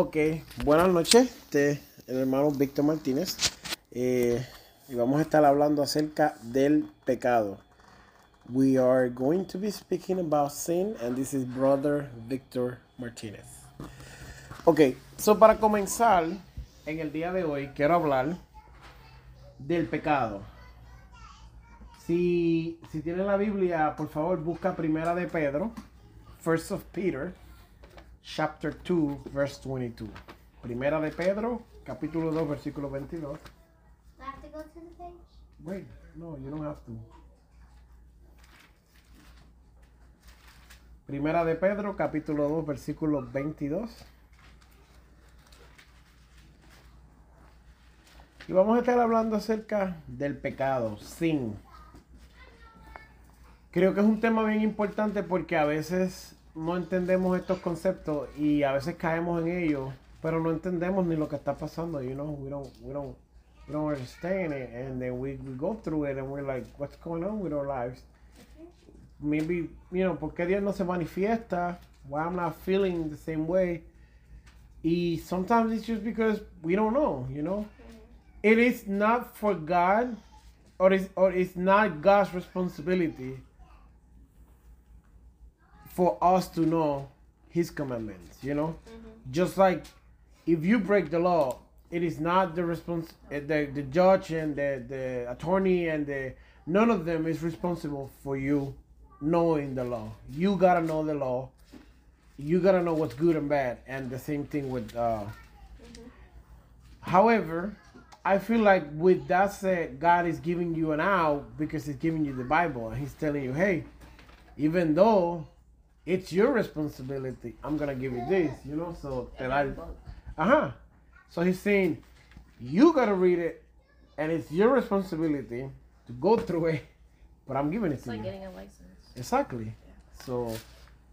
Ok, buenas noches, este el hermano Víctor Martínez eh, y vamos a estar hablando acerca del pecado. We are going to be speaking about sin and this is brother Víctor Martínez. Ok, so para comenzar, en el día de hoy quiero hablar del pecado. Si, si tiene la Biblia, por favor busca Primera de Pedro, First of Peter chapter 2, verse 22. Primera de Pedro, capítulo 2, versículo 22. I have to go to the page? Wait, no, you don't have to. Primera de Pedro, capítulo 2, versículo 22. Y vamos a estar hablando acerca del pecado, sin. Creo que es un tema bien importante porque a veces no entendemos estos conceptos y a veces caemos en ellos, pero no entendemos ni lo que está pasando, you know, we don't, we don't, we don't understand it, and then we, go through it and we're like, what's going on with our lives? Maybe, you know, ¿por qué Dios no se manifiesta? Why I'm not feeling the same way? Y sometimes it's just because we don't know, you know? It is not for God, or it's, or it's not God's responsibility for us to know his commandments you know? Just like if you break the law it is not the respons- uh, the, the judge and the, the attorney and the none of them is responsible for you knowing the law. You gotta know the law. You gotta know what's good and bad and the same thing with uh however i feel like with that said god is giving you an out because he's giving you the bible and he's telling you hey even though it's your responsibility. I'm gonna give you this, you know. So that I, uh huh. So he's saying, you gotta read it, and it's your responsibility to go through it. But I'm giving it It's to like you. getting a license. Exactly. So,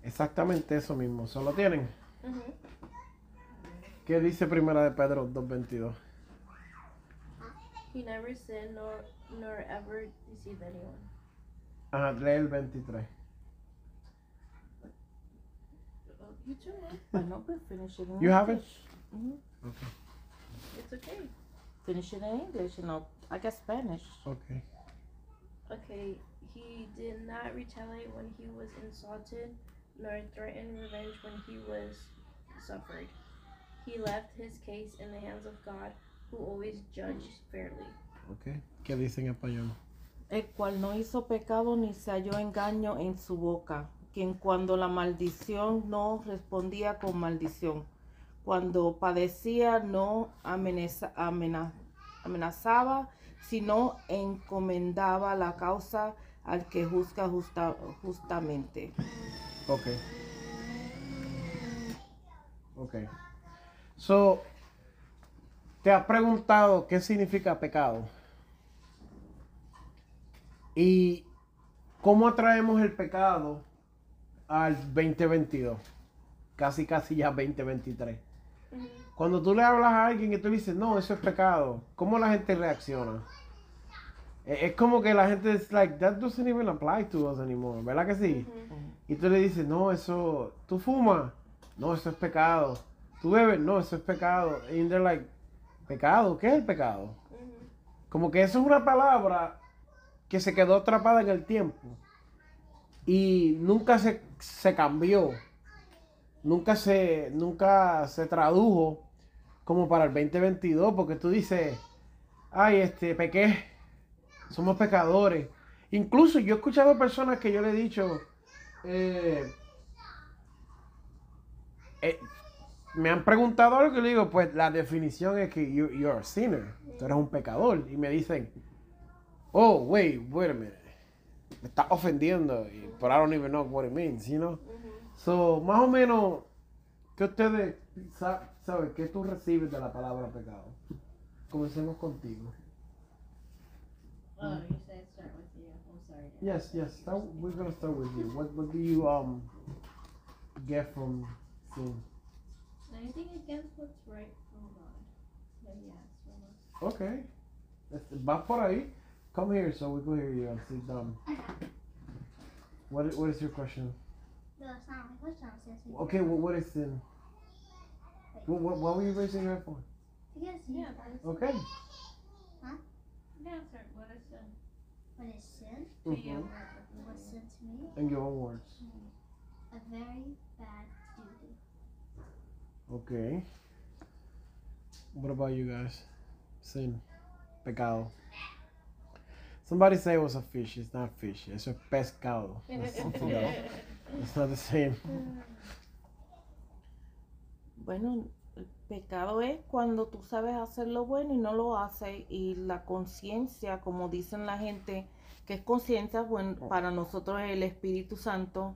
exactamente eso mismo. ¿Solo tienen? ¿Qué dice Primera de Pedro 2.22? He never sinned nor nor ever deceived anyone. Ajá, lee el 23. You too. man. I know, but finish it in You have it? English. Mhm. It's okay. Finish it in English, you know. I got Spanish. Okay. Okay, he did not retaliate when he was insulted, nor threaten revenge when he was suffered. He left his case in the hands of God, who always judges fairly. Okay. ¿Qué dice en español? El cual no hizo pecado ni se halló engaño en su boca. Quien cuando la maldición no respondía con maldición. Cuando padecía no amenaza- amena- amenazaba, sino encomendaba la causa al que juzga justa- justamente. Okay. Okay. So, ¿te has preguntado qué significa pecado? ¿Y cómo atraemos el pecado al 2022? Casi, casi ya 2023. Cuando tú le hablas a alguien y tú le dices, no, eso es pecado, ¿cómo la gente reacciona? E- Es como que la gente es like, that doesn't even apply to us anymore, ¿verdad que sí? Y tú le dices, no, eso, tú fumas, no, eso es pecado. Tú bebes, no, eso es pecado. Y they're like, ¿pecado? ¿Qué es el pecado? Como que eso es una palabra que se quedó atrapada en el tiempo. Y nunca se, se cambió. Nunca se, nunca se tradujo como para el 2022, porque tú dices, ay, este, pequé, somos pecadores. Incluso yo he escuchado personas que yo le he dicho, eh, eh, me han preguntado algo que le digo, pues la definición es que you, you're a sinner, tú eres un pecador. Y me dicen, oh, wait, wait a minute, me está ofendiendo, y- but I don't even know what it means, you know. So, más o menos, ¿Qué ustedes sa- saben? ¿Qué tú recibes de la palabra pecado? Comencemos contigo. Oh, you said start with you. I'm sorry. Yes, yes. Start, we're gonna start with you. What what do you um get from sin? Anything against what's right from God. So yes, from us. Okay. Este, Vas por ahí. Come here so we can hear you and sit down. What what is your question? No, it's not my question. I was. Okay, well, what is sin? What, what, why were you raising your hand for? Because Yeah, you- that is Okay. Yeah, sir. What is sin? what is sin? To you. Mhm. What's sin to me? In your own words. A very bad duty. Okay. What about you guys? Sin. Pecado. Somebody say it was a fish. It's not fish. It's a pescado. It's something else. It's not the same. Bueno, el pecado es cuando tú sabes hacer lo bueno y no lo haces y la conciencia, como dicen la gente, que es conciencia, bueno, para nosotros el Espíritu Santo,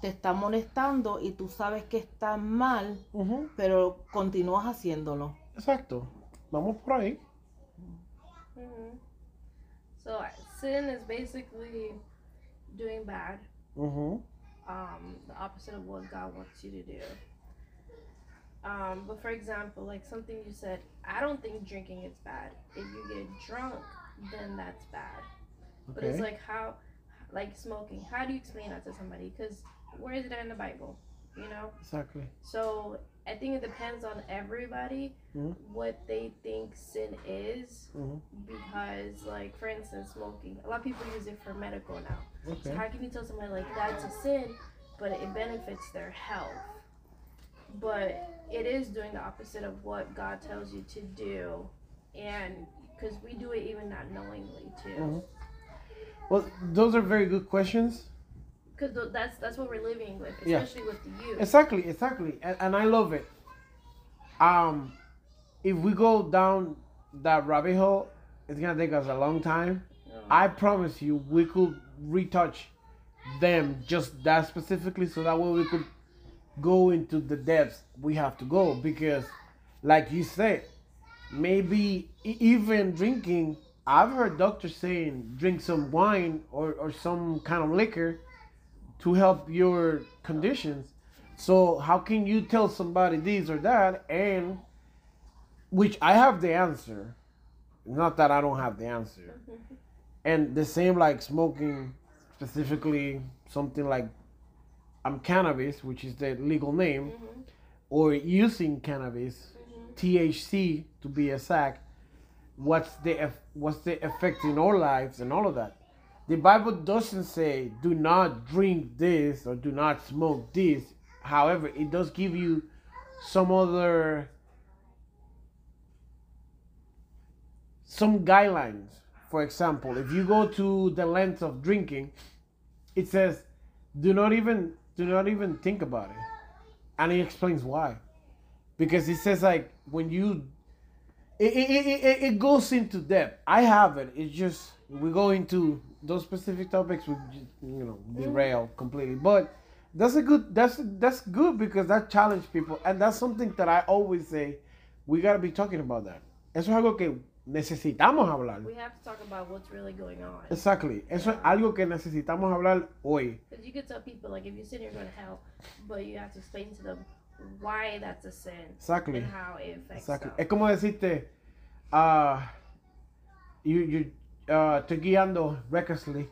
te está molestando y tú sabes que está mal, pero continúas haciéndolo. Exacto. Vamos por ahí. So sin is basically doing bad, Ujú. um, the opposite of what God wants you to do. Um, but for example, like something you said, I don't think drinking is bad. If you get drunk, then that's bad. But it's like how, like smoking. How do you explain that to somebody? Because where is it in the Bible? You know. Exactly. So I think it depends on everybody Mhm. what they think sin is. Mhm. Because, like, for instance, smoking. A lot of people use it for medical now. So how can you tell somebody like that's a sin, but it benefits their health? But it is doing the opposite of what God tells you to do, and because we do it even not knowingly too. Mhm. Well, those are very good questions. Because that's that's what we're living with, Yeah. especially with the youth. Exactly, exactly, and, and I love it. Um, if we go down that rabbit hole, it's gonna take us a long time. Um, I promise you, we could retouch them just that specifically, so that way we could go into the depths we have to go. Because, like you said, maybe even drinking. I've heard doctors saying drink some wine or, or some kind of liquor to help your conditions. So how can you tell somebody this or that and which I have the answer. Not that I don't have the answer. And the same like smoking specifically something like um cannabis, which is the legal name, Mhm. or using cannabis, Mhm. THC to be exact, what's the what's the effect in our lives and all of that. The Bible doesn't say do not drink this or do not smoke this. However, it does give you some other some guidelines. For example, if you go to the length of drinking, it says do not even do not even think about it. And he explains why. Because he says like when you it, it, it, it, it goes into depth. I have it. It's just we go into those specific topics would you know derail completely. But that's a good that's that's good because that challenge people and that's something that I always say we gotta be talking about that. Eso es algo que necesitamos hablar. We have to talk about what's really going on. Exactly. Eso es algo que necesitamos hablar hoy. Because you could tell people, like, if you sin, you're going to hell, but you have to explain to them why that's a sin Exactly. and how it affects Exactly. them. Es como decirte, uh, you you uh, estoy guiando recklessly.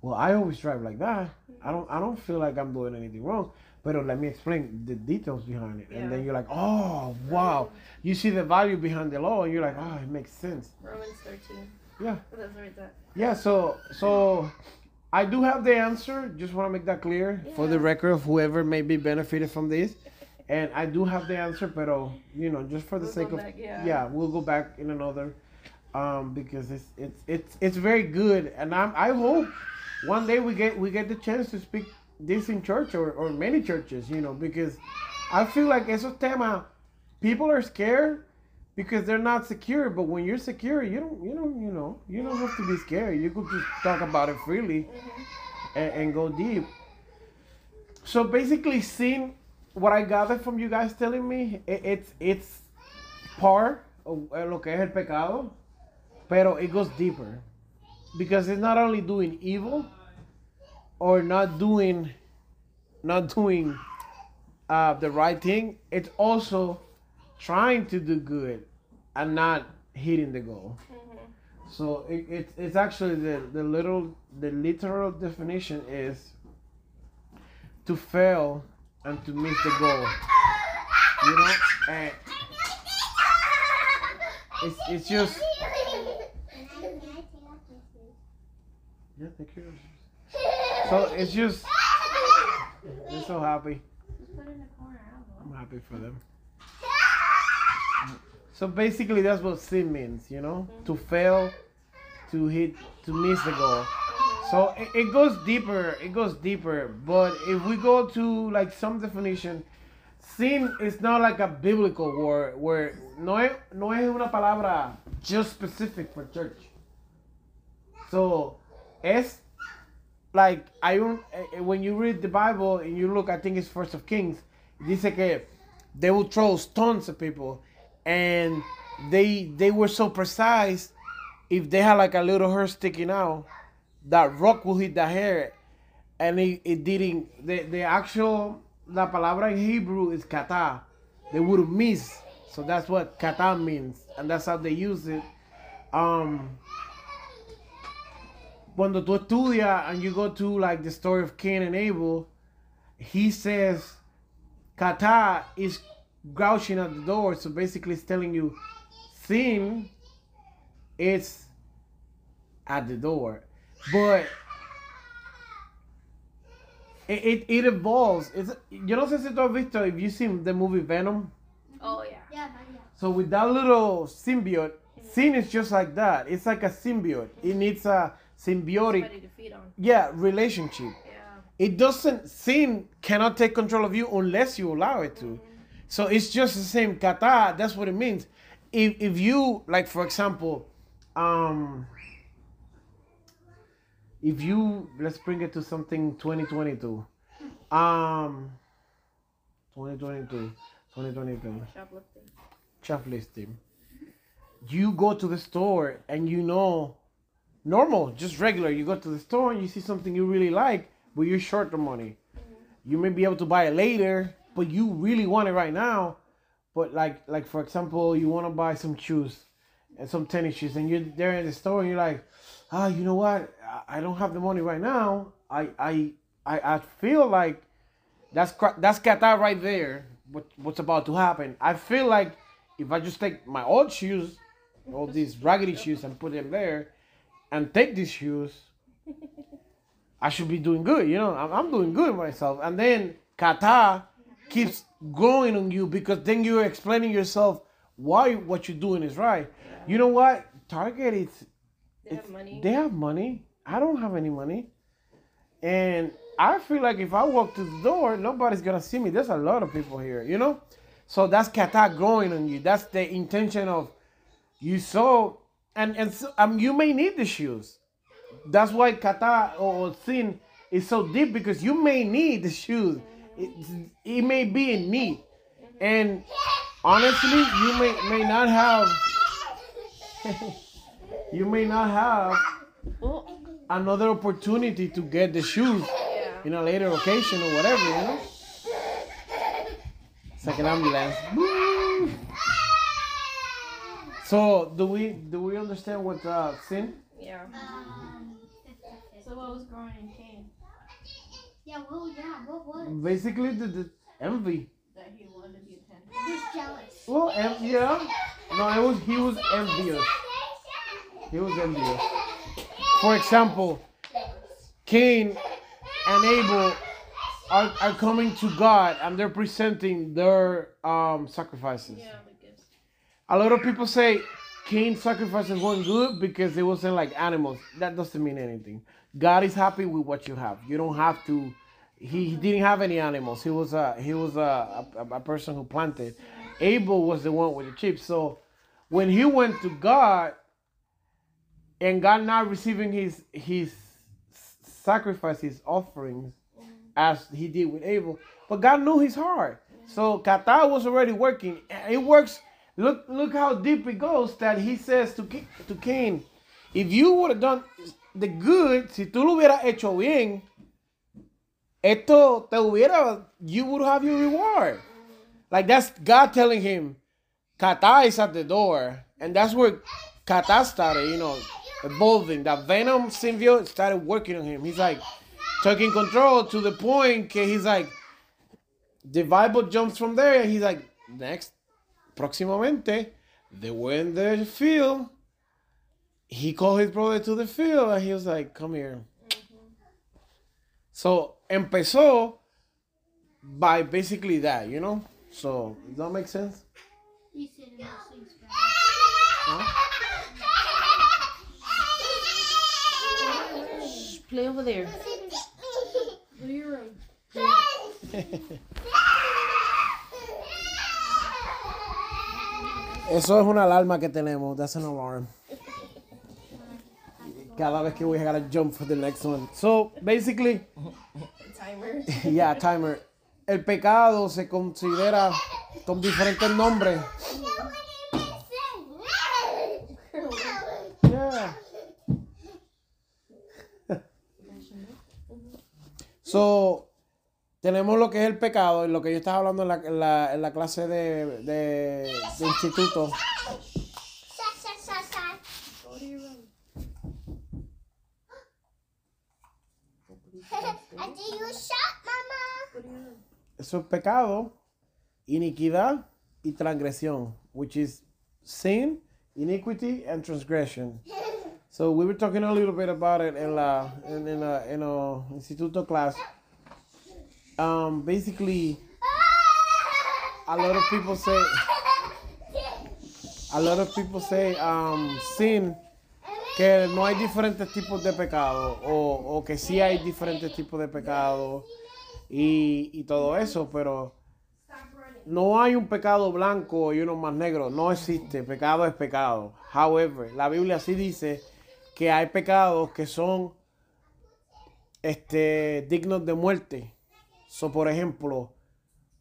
Well, I always drive like that. I don't I don't feel like I'm doing anything wrong. But let me explain the details behind it, and then you're like, oh wow, you see the value behind the law, and you're like, oh, it makes sense. Romans 13. Yeah. That's right. Yeah. So so. I do have the answer. Just want to make that clear for the record of whoever may be benefited from this. And I do have the answer, pero you know, just for the We'll sake of back, yeah. yeah, we'll go back in another um because it's it's it's it's very good and I'm I hope one day we get we get the chance to speak this in church or, or many churches, you know, because I feel like esos temas people are scared because they're not secure, but when you're secure, you don't you don't you know, you don't have to be scared. You could just talk about it freely Mhm. and, and go deep. So basically seeing what I gather from you guys telling me, i- it's it's part of eh, lo que es el pecado, pero it goes deeper because it's not only doing evil or not doing not doing uh, the right thing. It's also trying to do good and not hitting the goal. So it, it, it's actually the, the little the literal definition is to fail and to miss the goal. You know, and it's it's just yeah, you. So it's just they're so happy. Just put it in the corner. I don't know. I'm happy for them. So basically, that's what sin means, you know, mm-hmm. to fail, to hit, to miss the goal. So it, it goes deeper. It goes deeper. But if we go to like some definition, sin is not like a biblical word where no es, no es una palabra just specific for church. So es like hay un eh, when you read the Bible and you look, I think it's First of Kings. Dice que they will throw stones at people, and they they were so precise. If they had like a little hair sticking out, that rock will hit the hair, and it, it didn't. The the actual la palabra in Hebrew is kata. They would miss, so that's what kata means, and that's how they use it. Um, cuando tú estudias and you go to like the story of Cain and Abel, he says kata is grouching at the door. So basically, it's telling you sin is at the door. But it, it, it evolves. It's, yo no sé si tú has visto, if you've seen the movie Venom. Oh yeah. Yeah, yeah. So with that little symbiote, sin is just like that. It's like a symbiote. It needs a symbiotic, Somebody to feed on. yeah, relationship. Yeah. It doesn't sin cannot take control of you unless you allow it to. So it's just the same kata. That's what it means. If if you like, for example, um, if you let's bring it to something 2022, um, 2022, 2022 Shoplifting. shoplifting. You go to the store and you know, normal, just regular. You go to the store and you see something you really like, but you're short the money. You may be able to buy it later, but you really want it right now. But like, like for example, you want to buy some shoes and some tennis shoes, and you're there in the store and you're like, ah, you know what? I- don't have the money right now. I, I, I, I feel like that's that's kata right there. What what's about to happen? I feel like if I just take my old shoes, all these raggedy shoes, and put them there, and take these shoes, I should be doing good. You know, I'm, I'm doing good myself. And then kata keeps going on you because then you're explaining yourself why what you're doing is right. You know what? Target is They have money. They have money. I don't have any money. And I feel like if I walk to the door, nobody's gonna see me. There's a lot of people here, you know? So that's kata growing on you. That's the intention of you saw and and so, um, you may need the shoes. That's why kata or sin is so deep because you may need the shoes. It, it may be in need. And honestly, you may may not have you may not have another opportunity to get the shoes yeah. in a later occasion or whatever, you know? It's like an ambulance. Woo! So do we do we understand what uh, sin? Yeah. Um, So what was growing in Cain? yeah, well, yeah, what was? Basically the, the envy. That he wanted to be attentive. He was jealous. Well, en- yeah. No, it was he was envious. He was envious. For example, Cain and Abel are, are coming to God and they're presenting their um, sacrifices. Yeah, the gifts. A lot of people say Cain's sacrifices weren't good because it wasn't like animals. That doesn't mean anything. God is happy with what you have. You don't have to. He, he didn't have any animals. He was a he was a, a, a person who planted. Abel was the one with the sheep. So when he went to God and God not receiving his his sacrifice, his offerings, as he did with Abel. But God knew his heart. So Kata was already working. It works. Look, look how deep it goes that he says to, to Cain, if you would have done the good, si tú lo hubieras hecho bien, esto te hubiera, you would have your reward. Like that's God telling him, Kata is at the door. And that's where Kata started, you know, evolving. That Venom symbiote started working on him. He's like taking control to the point que he's like, the Bible jumps from there and he's like, next, próximamente, they were in the field. He called his brother to the field and he was like, come here. So empezó by basically that, you know? So, does that make sense? You said it Play over there. Go to your room. Eso es una alarma que tenemos. That's an alarm. Cada vez que we gotta jump for the next one. So, basically, Timer. yeah, timer. El pecado se considera con diferentes nombres. Yeah. so, tenemos lo que es el pecado, y lo que yo estaba hablando en la, en la, en la clase de, de, de instituto. Eso es pecado, iniquidad y transgresión, which is sin, iniquity, and transgression. So we were talking a little bit about it in la in in a, in a instituto class. Um, basically, a lot of people say a lot of people say um, sin que no hay diferentes tipos de pecado o, que sí hay diferentes tipos de pecado y, y todo eso, pero no hay un pecado blanco y uno más negro, no existe, pecado es pecado. However, la Biblia sí dice que hay pecados que son este, dignos de muerte. So, por ejemplo,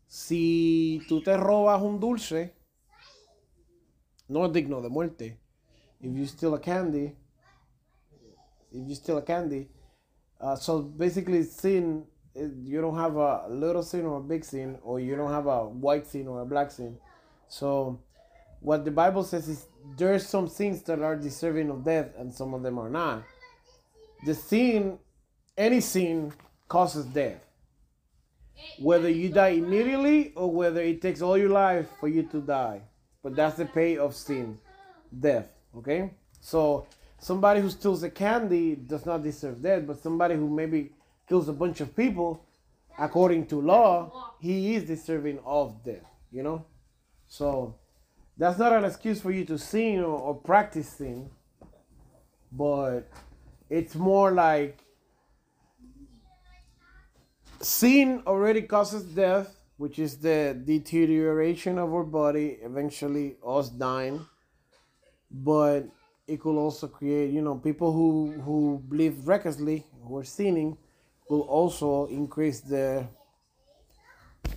si tú te robas un dulce, no es digno de muerte. If you steal a candy, if you steal a candy, uh, so basically sin, eh, you don't have a little sin or a big sin, or you don't have a white sin or a black sin. So what the Bible says is there's some sins that are deserving of death and some of them are not. The sin, any sin causes death. Whether you die immediately or whether it takes all your life for you to die. But that's the pay of sin, death. Okay? So somebody who steals a candy does not deserve death, but somebody who maybe kills a bunch of people, according to law, he is deserving of death. You know? So that's not an excuse for you to sin or, or practice sin, but it's more like sin already causes death, which is the deterioration of our body, eventually us dying. But it could also create, you know, people who who live recklessly, who are sinning, will also increase the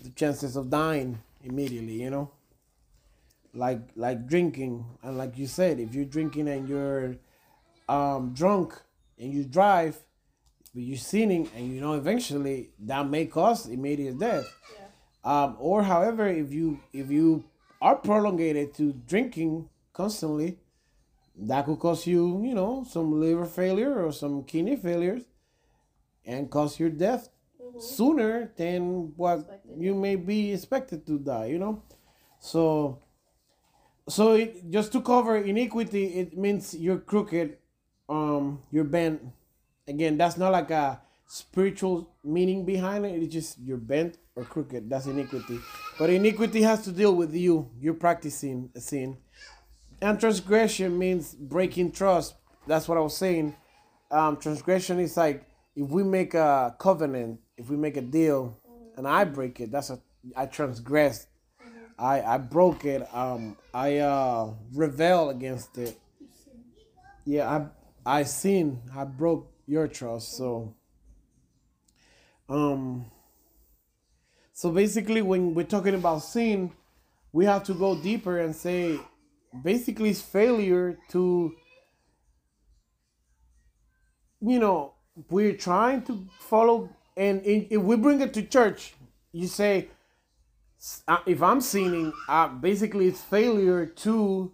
the chances of dying immediately. You know, like like drinking, and like you said, if you're drinking and you're um, drunk and you drive, but you're sinning, and you know eventually that may cause immediate death. Um, or however, if you if you are prolongated to drinking constantly, that could cause you, you know, some liver failure or some kidney failures, and cause your death sooner than what Expected. you may be expected to die. You know, so so it, just to cover iniquity, it means you're crooked, um, you're bent. Again, that's not like a spiritual meaning behind it. It's just you're bent or crooked. That's iniquity. But iniquity has to deal with you. You're practicing a sin. And transgression means breaking trust. That's what I was saying. Um, transgression is like if we make a covenant, if we make a deal, and I break it, that's a I transgressed. I I broke it. Um, I uh rebel against it. Yeah, I I sin. I broke your trust. So Um. So basically, when we're talking about sin, we have to go deeper and say, basically, it's failure to. You know, we're trying to follow, and if we bring it to church, you say, uh, if I'm sinning, uh, basically it's failure to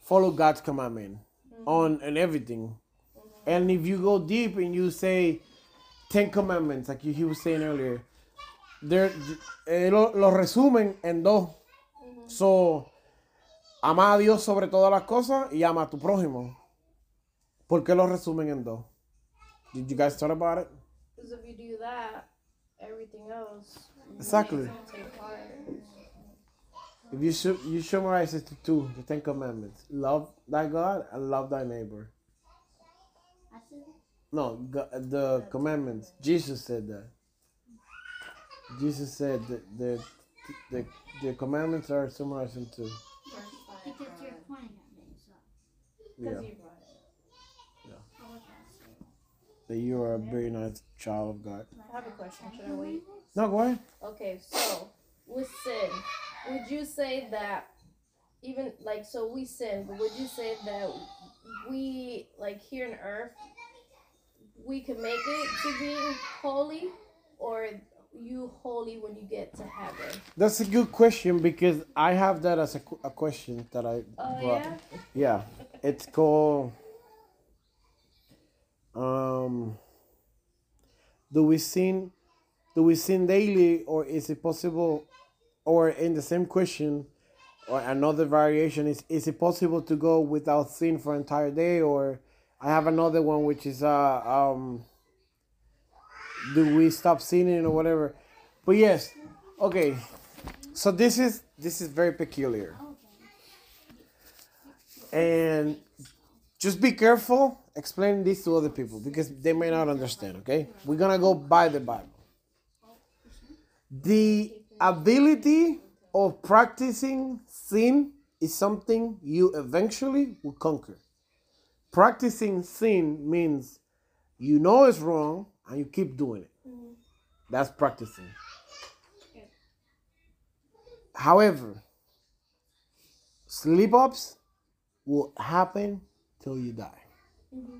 follow God's commandment on and everything. And if you go deep and you say Ten Commandments, like he was saying earlier, they're, eh, lo, lo resumen en dos. So, ama a Dios sobre todas las cosas y ama a tu prójimo. ¿Por qué lo resumen en dos? Did you guys talk about it? Because if you do that, everything else. Exactly. If you should you summarize it to two, the Ten Commandments: love thy God and love thy neighbor. I said No, Go- the commandments. Jesus said that. Jesus said that the the the commandments are summarized into Verse because you're pointing at me, so yeah Because you brought it. I was gonna say. that you are a very nice child of God. I have a question. Should I wait? No, go ahead. Okay, so with sin, would you say that even like so we sin, but would you say that we like here on earth we can make it to being holy, or you holy when you get to heaven? That's a good question because I have that as a, a question that I Oh brought. yeah. Yeah, it's called. Um. Do we sin? Do we sin daily, or is it possible? Or in the same question, or another variation is: Is it possible to go without sin for an entire day? Or I have another one which is uh um. Do we stop sinning or whatever? But yes, okay. So this is this is very peculiar and just be careful explaining this to other people because they may not understand okay we're gonna go by the bible the ability of practicing sin is something you eventually will conquer practicing sin means you know it's wrong and you keep doing it that's practicing however slip ups will happen till you die.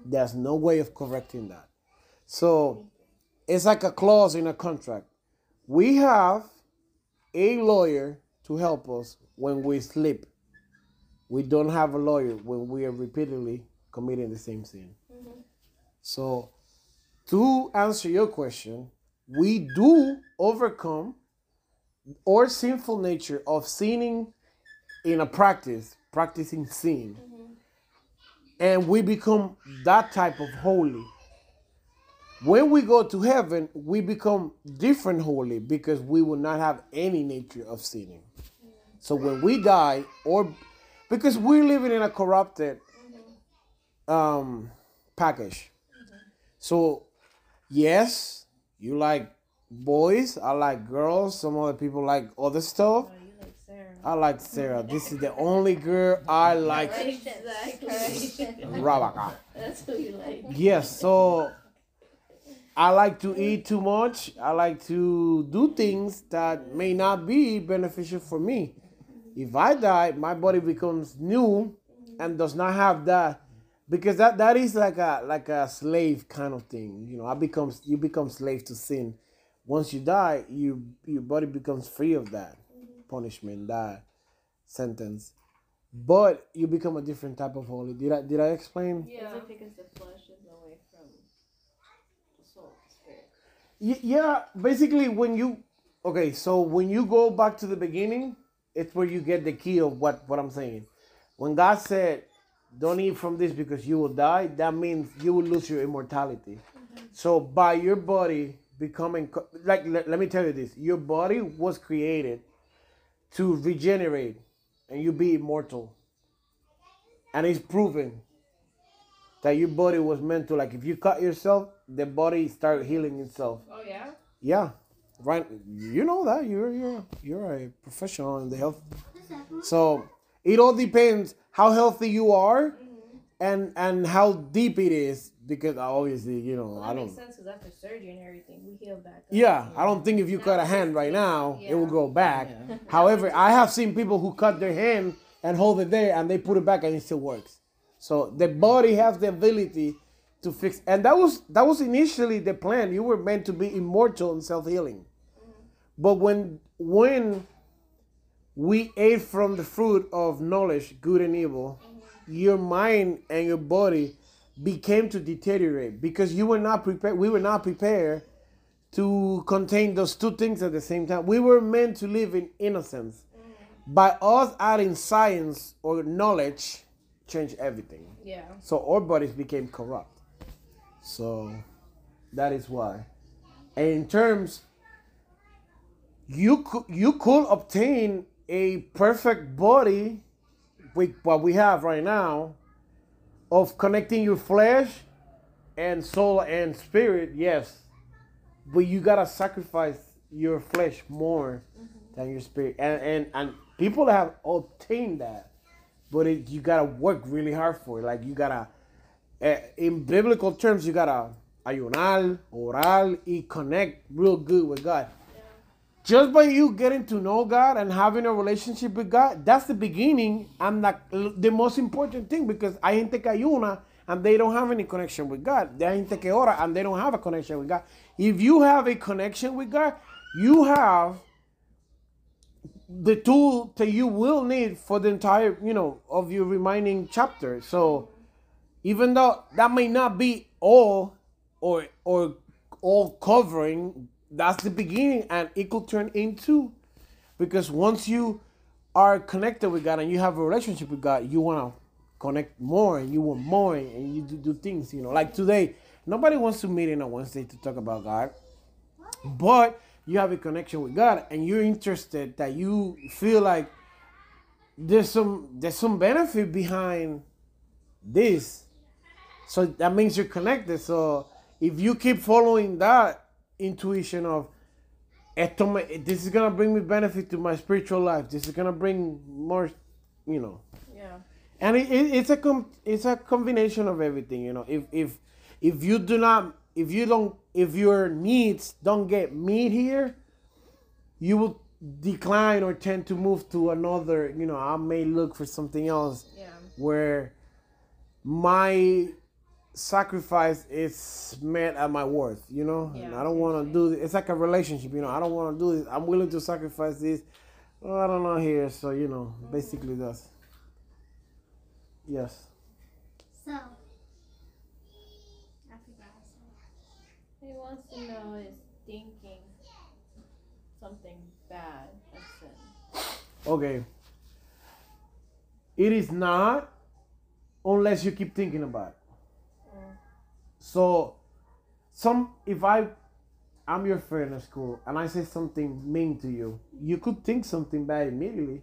There's no way of correcting that. So it's like a clause in a contract. We have a lawyer to help us when we sleep. We don't have a lawyer when we are repeatedly committing the same sin. Mm-hmm. So to answer your question, we do overcome our sinful nature of sinning in a practice, practicing sin. Mm-hmm. And we become that type of holy. When we go to heaven, we become different holy because we will not have any nature of sinning. So when we die, or because we're living in a corrupted mm-hmm. um, package. Mm-hmm. So, yes, you like boys, I like girls, some other people like other stuff. Oh, like I like Sarah. This is the only girl I like. Exactly. Rabaka. That's who you like. Yes, so I like to mm-hmm. eat too much. I like to do things that may not be beneficial for me. If I die, my body becomes new and does not have that because that, that is like a like a slave kind of thing. You know, I become you become slave to sin. Once you die, you your body becomes free of that punishment, that sentence. But you become a different type of holy. Did I did I explain? Is it because the flesh is away from the soul, spirit? Yeah, basically when you okay, so when you go back to the beginning, it's where you get the key of what what I'm saying. When God said, "Don't eat from this because you will die," that means you will lose your immortality. Mm-hmm. So by your body becoming like let, let me tell you this, your body was created to regenerate and you be immortal. And it's proven that your body was meant to like if you cut yourself, the body start healing itself. Oh yeah. Yeah, right. You know that you're you're you're a professional in the health. So it all depends how healthy you are mm-hmm. and and how deep it is because obviously you know Well, I don't makes sense because after surgery and everything, we heal back. Up. yeah I don't think if you cut a hand right now it will go back. Yeah. However, I have seen people who cut their hand and hold it there and they put it back and it still works. So the body has the ability to fix and that was that was initially the plan. You were meant to be immortal and self-healing. But when when we ate from the fruit of knowledge, good and evil, your mind and your body became to deteriorate because you were not prepared. We were not prepared to contain those two things at the same time. We were meant to live in innocence. By us adding science or knowledge, changed everything. Yeah. So our bodies became corrupt. So that is why. And in terms, you could you could obtain a perfect body with what we have right now of connecting your flesh and soul and spirit, yes. But you gotta sacrifice your flesh more than your spirit. And and, and people have obtained that but it, you gotta work really hard for it. Like you gotta, uh, in biblical terms, you gotta ayunar, orar, y connect real good with God. Just by you getting to know God and having a relationship with God, that's the beginning and the, the most important thing because hay gente que ayuna and they don't have any connection with God. Hay gente que ora and they don't have a connection with God. If you have a connection with God, you have the tool that you will need for the entire, you know, of your remaining chapter. So even though that may not be all or or all covering, that's the beginning and it could turn into because once you are connected with God and you have a relationship with God, you want to connect more and you want more and you do, do things, you know. Like today, nobody wants to meet in a Wednesday to talk about God. But you have a connection with God and you're interested that you feel like there's some there's some benefit behind this. So that means you're connected. So if you keep following that intuition of this is gonna bring me benefit to my spiritual life. This is gonna bring more, you know. Yeah. And it, it, it's a com- it's a combination of everything, you know. If if if you do not if you don't if your needs don't get met here, you will decline or tend to move to another, you know, I may look for something else Yeah. where my sacrifice is met at my worth, you know? and I don't want to do this. It's like a relationship, you know. I don't want to do this. I'm willing to sacrifice this. Oh, I don't know here. So, you know, basically that's. Yes. So, I forgot. He wants to know is thinking something bad. Okay. It is not unless you keep thinking about it. So, some if I, I'm your friend at school and I say something mean to you, you could think something bad immediately,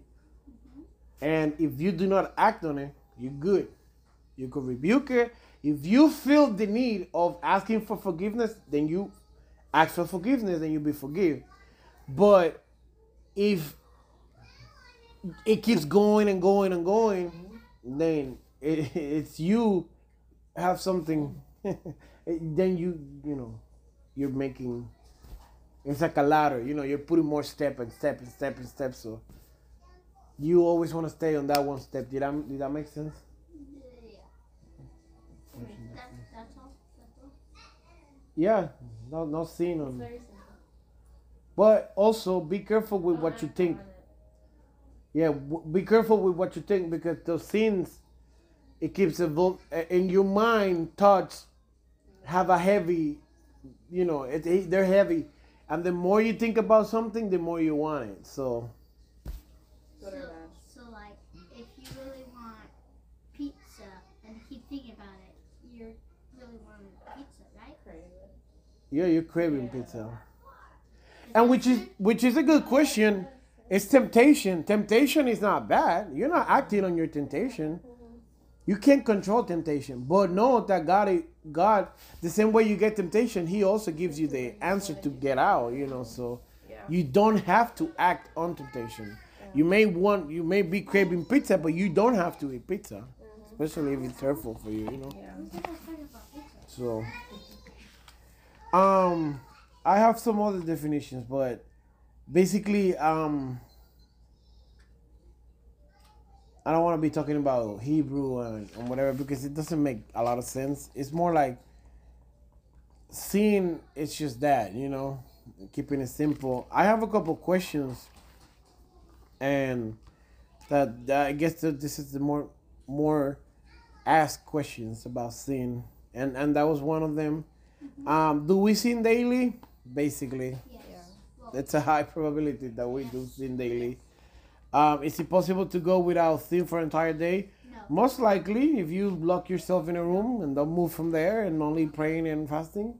and if you do not act on it, you're good. You could rebuke it. If you feel the need of asking for forgiveness, then you ask for forgiveness and you'll be forgiven. But if it keeps going and going and going, then it, it's you have something. then you you know you're making it's like a ladder. You know you're putting more step and step and step and step. So you always want to stay on that one step. Did that did that make sense? Yeah. That, that's all. That's all. Yeah. No no sin on. But also be careful with what you think. Yeah, be careful with what you think because those sins, it keeps evol- eh, in your mind. Thoughts have a heavy, you know, it, it- they're heavy, and the more you think about something, the more you want it. So So, so like, if you really want pizza and keep thinking about it, you're really wanting pizza, right? Yeah, you're craving Yeah. pizza, Is and which is which is a good question. It's temptation. Temptation is not bad. You're not acting on your temptation. You can't control temptation, but know that God, God, the same way you get temptation, He also gives you the answer to get out. You know, so Yeah. you don't have to act on temptation. You may want, you may be craving pizza, but you don't have to eat pizza. especially if it's hurtful for you, you know. Yeah. Who's the best part about pizza? So, um, I have some other definitions, but basically, um, I don't want to be talking about Hebrew and, and whatever because it doesn't make a lot of sense. It's more like seeing it's just that, you know, keeping it simple. I have a couple questions, and that, that I guess that this is the more more asked questions about sin, and and that was one of them. Um, do we sin daily? Basically, Yes. Well, it's a high probability that we do sin daily. Um, is it possible to go without sin for an entire day? no. Most likely, if you lock yourself in a room and don't move from there and only praying and fasting,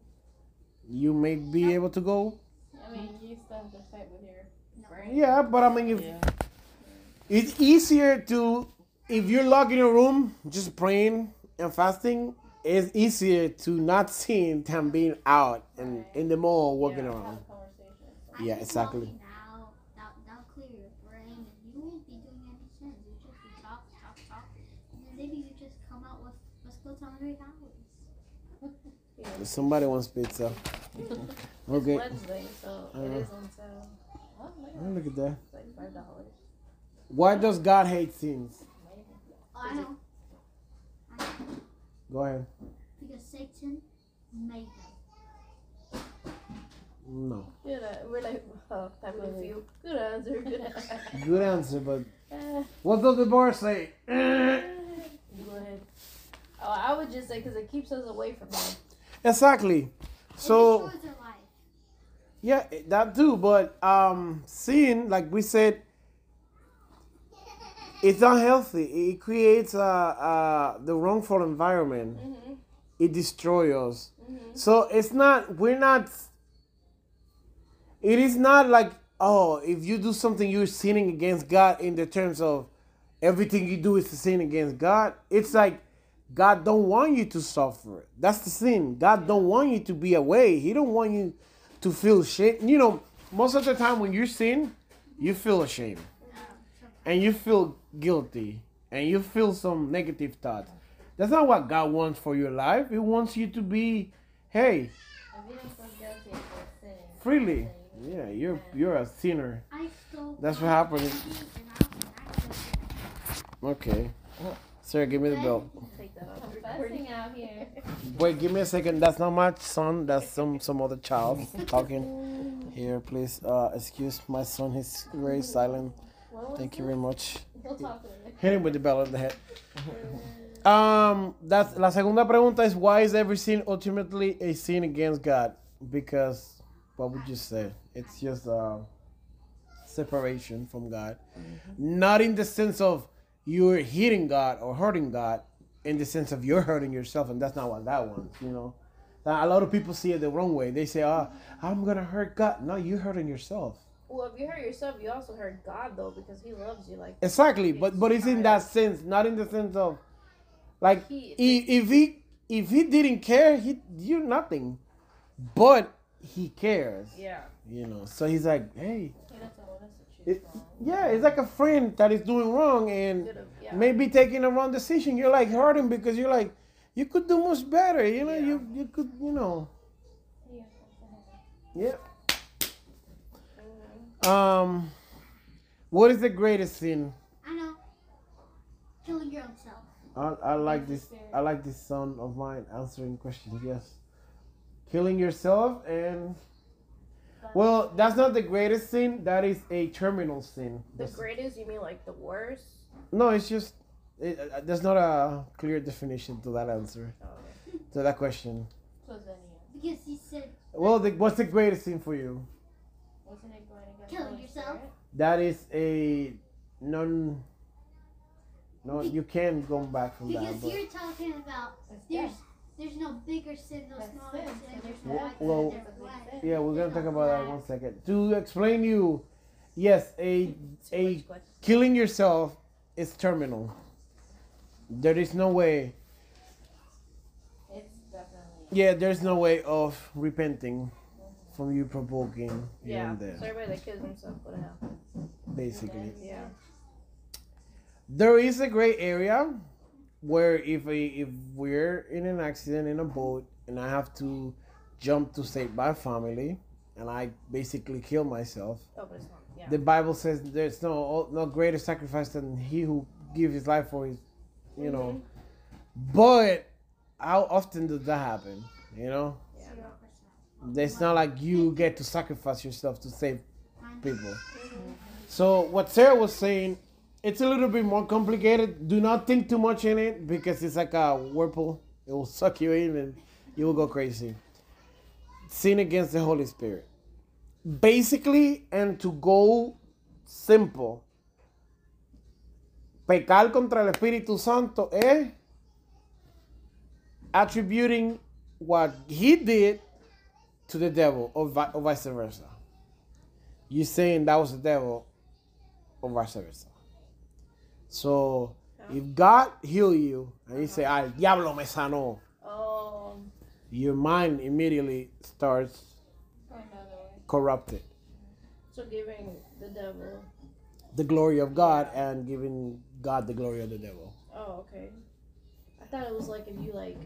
you may be able to go. I mean, you still have to fight with your brain. Yeah, but I mean, if Yeah. it's easier to, if you're locked in a room just praying and fasting, it's easier to not sin than being out and in the mall walking Yeah, around. have conversations. I Yeah, exactly. walking out, that, that'll clear your brain and you won't be doing any sins. You just be talk, talk, talk. And then maybe you just come out with, let's go to Andre Howard's. Somebody wants pizza. It's Okay. Wednesday, so Uh, it is on sale. Oh, look at Oh, look at that. It's like five dollars. Why does God hate sins? Oh, I know. I know. Go ahead. Because Satan made them. No. Good. Uh, we're like, oh, type of feel. Good answer. Good answer. Good answer, but Eh, what does the bar say? go ahead. Oh, I would just say because it keeps us away from him. Exactly. So it destroys their life. yeah, that too. But um, sin, like we said, it's unhealthy. It creates uh, uh, the wrongful environment. Mm-hmm. It destroys us. Mm-hmm. So it's not. We're not. It is not like oh, if you do something, you're sinning against God in the terms of everything you do is to sin against God. It's like God don't want you to suffer. That's the sin. God don't want you to be away. He don't want you to feel shame. You know, most of the time when you sin, you feel ashamed and you feel guilty and you feel some negative thoughts. That's not what God wants for your life. He wants you to be, hey, If you don't feel guilty for sinning, freely. Yeah, you're you're a sinner. That's what happened. Andy and I was an accident. Okay. Sir, give me the belt. Wait, give me a second. That's not my son. That's some some other child talking. Here, please. Uh, excuse my son. He's very silent. Thank you very much. Hit him with the belt in the head. Um, that's la segunda pregunta is why is every sin ultimately a sin against God? Because what would you say? It's just uh, separation from God, not in the sense of you're hitting God or hurting God, in the sense of you're hurting yourself, and that's not what that wants. You know, Now, a lot of people see it the wrong way. They say, "Oh, I'm gonna hurt God." No, you're hurting yourself. Well, if you hurt yourself, you also hurt God though, because He loves you. Like Exactly, but but it's in that sense, not in the sense of like He- i- if he if he didn't care, he you're nothing, but he cares, yeah, you know. So he's like, hey, He doesn't want us to choose it, wrong. yeah, it's like a friend that is doing wrong and yeah. maybe taking a wrong decision. You're like hurting because you're like, you could do much better, you know. Yeah. You you could, you know, Yeah, that's yeah. Um, what is the greatest sin? I know. Killing your own self. I, I like this. I like this son of mine answering questions. Yes, killing yourself and well, that's not the greatest sin. That is a terminal sin. The That's- greatest, you mean like the worst? no, it's just it, uh, there's not a clear definition to that answer Oh, to that question. So then, yeah. Because he said, Well, the, what's the greatest sin for you? Wasn't it going against Killing yourself? Spirit? That is a non. No, you can't go back from that. because But, you're talking about there's death. There's no bigger sin, no That's smaller sin, sin, there's there's no no Well, sin, there's black. yeah, we're gonna There's talk no about that in one second. To explain you, yes, a a killing yourself is terminal. There is no way. It's definitely. Yeah, there's no way of repenting from you provoking your Yeah. own So everybody that kills himself, what the hell? Basically, Yeah. there is a gray area. Where if I, if we're in an accident in a boat and I have to jump to save my family and I basically kill myself, Oh, but it's not. Yeah. the Bible says there's no no greater sacrifice than he who gives his life for his, you know. Mm-hmm. But how often does that happen? You know, it's not like you get to sacrifice yourself to save people. Mm-hmm. So what Sarah was saying, it's a little bit more complicated. Do not think too much in it because it's like a whirlpool. It will suck you in and you will go crazy. Sin against the Holy Spirit. Basically, and to go simple, pecar contra el Espíritu Santo es attributing what he did to the devil or, vi- or vice versa. You saying that was the devil or vice versa. So if God heal you and you say, "Al diablo me sanó," Oh. your mind immediately starts Go another way. corrupted. So giving the devil. The glory of God and giving God the glory of the devil. Oh, okay. I thought it was like if you like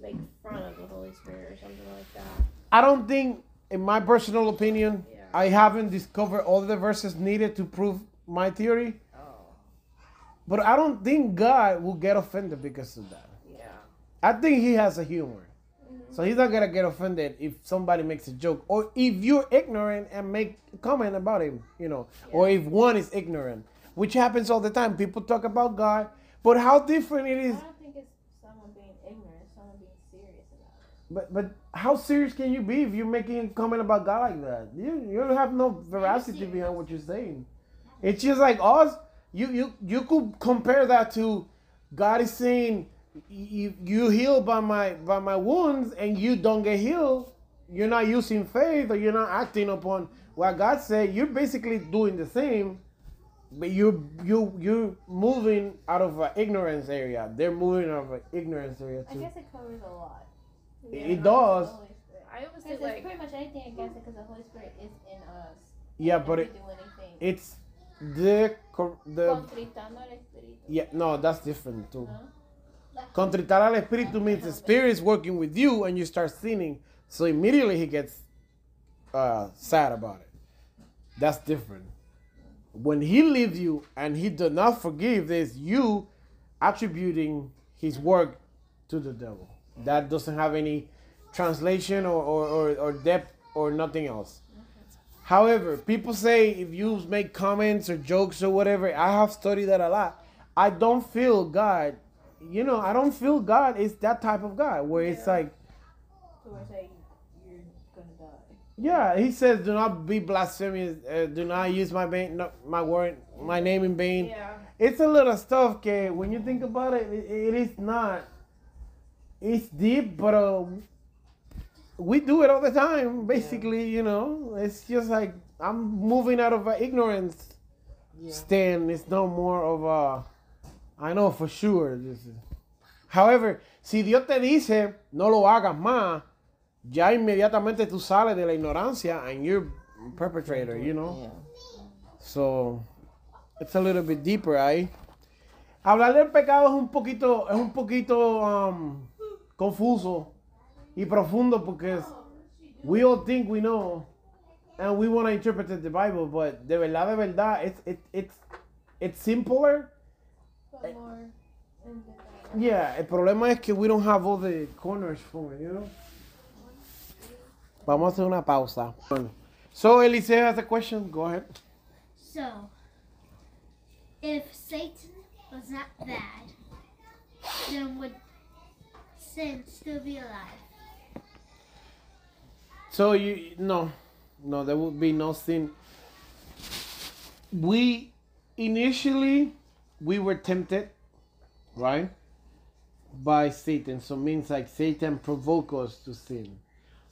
make fun of the Holy Spirit or something like that. I don't think, in my personal opinion, Yeah. I haven't discovered all the verses needed to prove my theory. But I don't think God will get offended because of that. Yeah. I think he has a humor. So he's not gonna get offended if somebody makes a joke or if you're ignorant and make a comment about him, you know, or if one is ignorant, which happens all the time. People talk about God, but how different it is. I don't think it's someone being ignorant, it's someone being serious about it. But but how serious can you be if you're making a comment about God like that? You you don't have no veracity behind what you're saying. It's just like us. You you you could compare that to God is saying you you heal by my by my wounds and you don't get healed. You're not using faith or you're not acting upon what God said. You're basically doing the same, but you you you're moving out of an ignorance area. They're moving out of an ignorance area too. I too. guess it covers a lot. It does. The Holy Spirit. I always Because think there's like pretty much anything against it because the Holy Spirit is in us. Yeah, but it, do anything. it's the the Contristando al Espíritu. yeah no that's different too. No? Contristar al espíritu means the spirit is working with you and you start sinning, so immediately he gets uh, sad about it. That's different. When he leaves you and he does not forgive, there's you attributing his work to the devil. That doesn't have any translation or, or, or, or depth or nothing else. However, people say if you make comments or jokes or whatever, I have studied that a lot. I don't feel God, you know, I don't feel God is that type of God where it's like, So we're saying you're gonna die. yeah, he says, do not be blasphemous, uh, do not use my vain, no, my word, my name in vain. yeah. It's a little stuff, okay? When you think about it, it, it is not. It's deep, but uh, we do it all the time. Basically, you know, it's just like I'm moving out of an ignorance stand. It's no more of a. I know for sure. This is. However, si Dios te dice no lo hagas más, ya inmediatamente tú sales de la ignorancia and you're perpetrator. You know. Yeah. So, it's a little bit deeper ahí. Hablar del pecado es un poquito, es un poquito um, confuso y profundo porque es- we all think we know and we want to interpret the Bible, but de verdad, de verdad, it's, it, it's, it's simpler. But more the Yeah, el problema es que we don't have all the corners for it, you know? Vamos a hacer una pausa. So, Eliseo has a question. Go ahead. So, if Satan was not bad, then would sin still be alive? So you no, no, there would be no sin. We initially we were tempted, right, by Satan. So means like Satan provoked us to sin.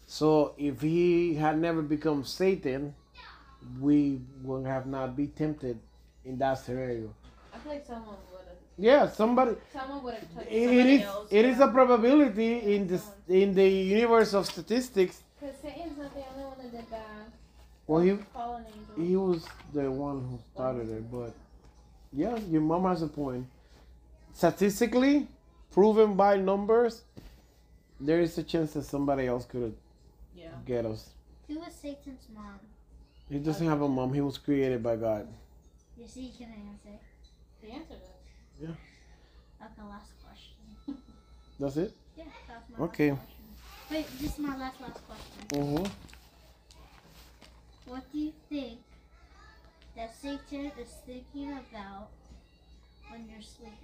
So if he had never become Satan, we would have not be tempted in that scenario. I feel like someone would have. Yeah, somebody. Someone would have touched. It is. else, It is yeah. a probability in this in the universe of statistics. Because Satan's not the only one that did bad. Well, he Fallen angel. He was the one who started it, but yeah, your mom has a point. Statistically, proven by numbers, there is a chance that somebody else could Yeah. get us. Who was Satan's mom? He doesn't have a mom. He was created by God. You see, you can answer. He answered it. Yeah. Okay, last question. That's it. Yeah, that's my Okay. Wait, this is my last last question. Mm-hmm. What do you think that Satan is thinking about when you're sleeping?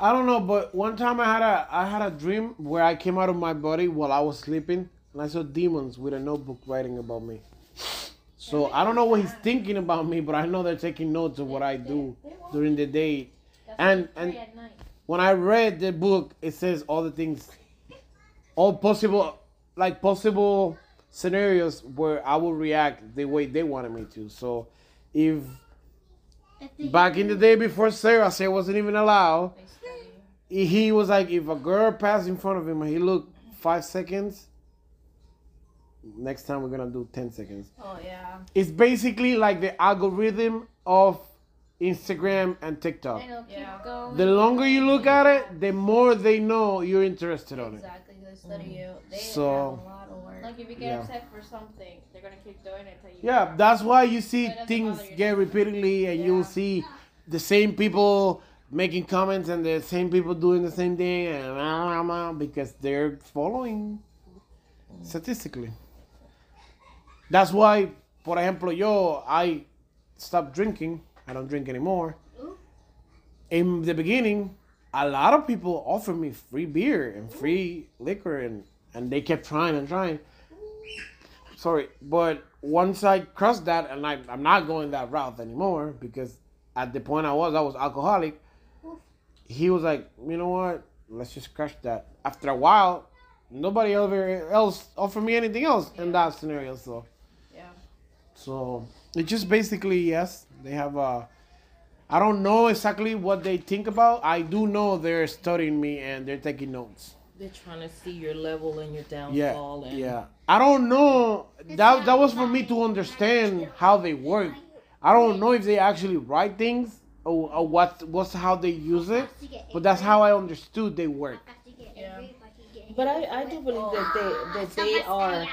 I don't know, but one time I had a I had a dream where I came out of my body while I was sleeping, and I saw demons with a notebook writing about me. So I don't know what he's thinking about me, but I know they're taking notes of what I do during the day. And- and- pray at night. When I read the book, it says all the things, all possible, like possible scenarios where I will react the way they wanted me to. So, if If back in the day before Sarah, Sarah wasn't even allowed. He was like, if a girl passed in front of him and he looked five seconds, next time we're gonna do 10 seconds. Oh yeah. It's basically like the algorithm of Instagram and TikTok. I know. Keep Yeah. The longer you look at it, the more they know you're interested on it. Exactly. Mm. They study you. They So- have a lot of work. Like if you get Yeah. upset for something, they're gonna keep doing it until you. Yeah, that's why you see So things you get repeatedly and you'll see the same people making comments and the same people doing the same thing and blah, blah, blah, because they're following mm. statistically. That's why, por ejemplo, yo, I stopped drinking. I don't drink anymore. In the beginning, a lot of people offered me free beer and free liquor and, and they kept trying and trying sorry, but once I crossed that, and I, I'm not going that route anymore because at the point I was, I was alcoholic. He was like, you know what? Let's just crush that. After a while, nobody ever else offered me anything else in that scenario. So, Yeah. so it just basically yes, they have a. I don't know exactly what they think about. I do know they're studying me and they're taking notes. They're trying to see your level and your Yeah, downfall. and yeah. I don't know. That that was for me to understand how they work. I don't know if they actually write things or, or what what's how they use it, but that's how I understood they work. Yeah. But I, I do believe that they that they are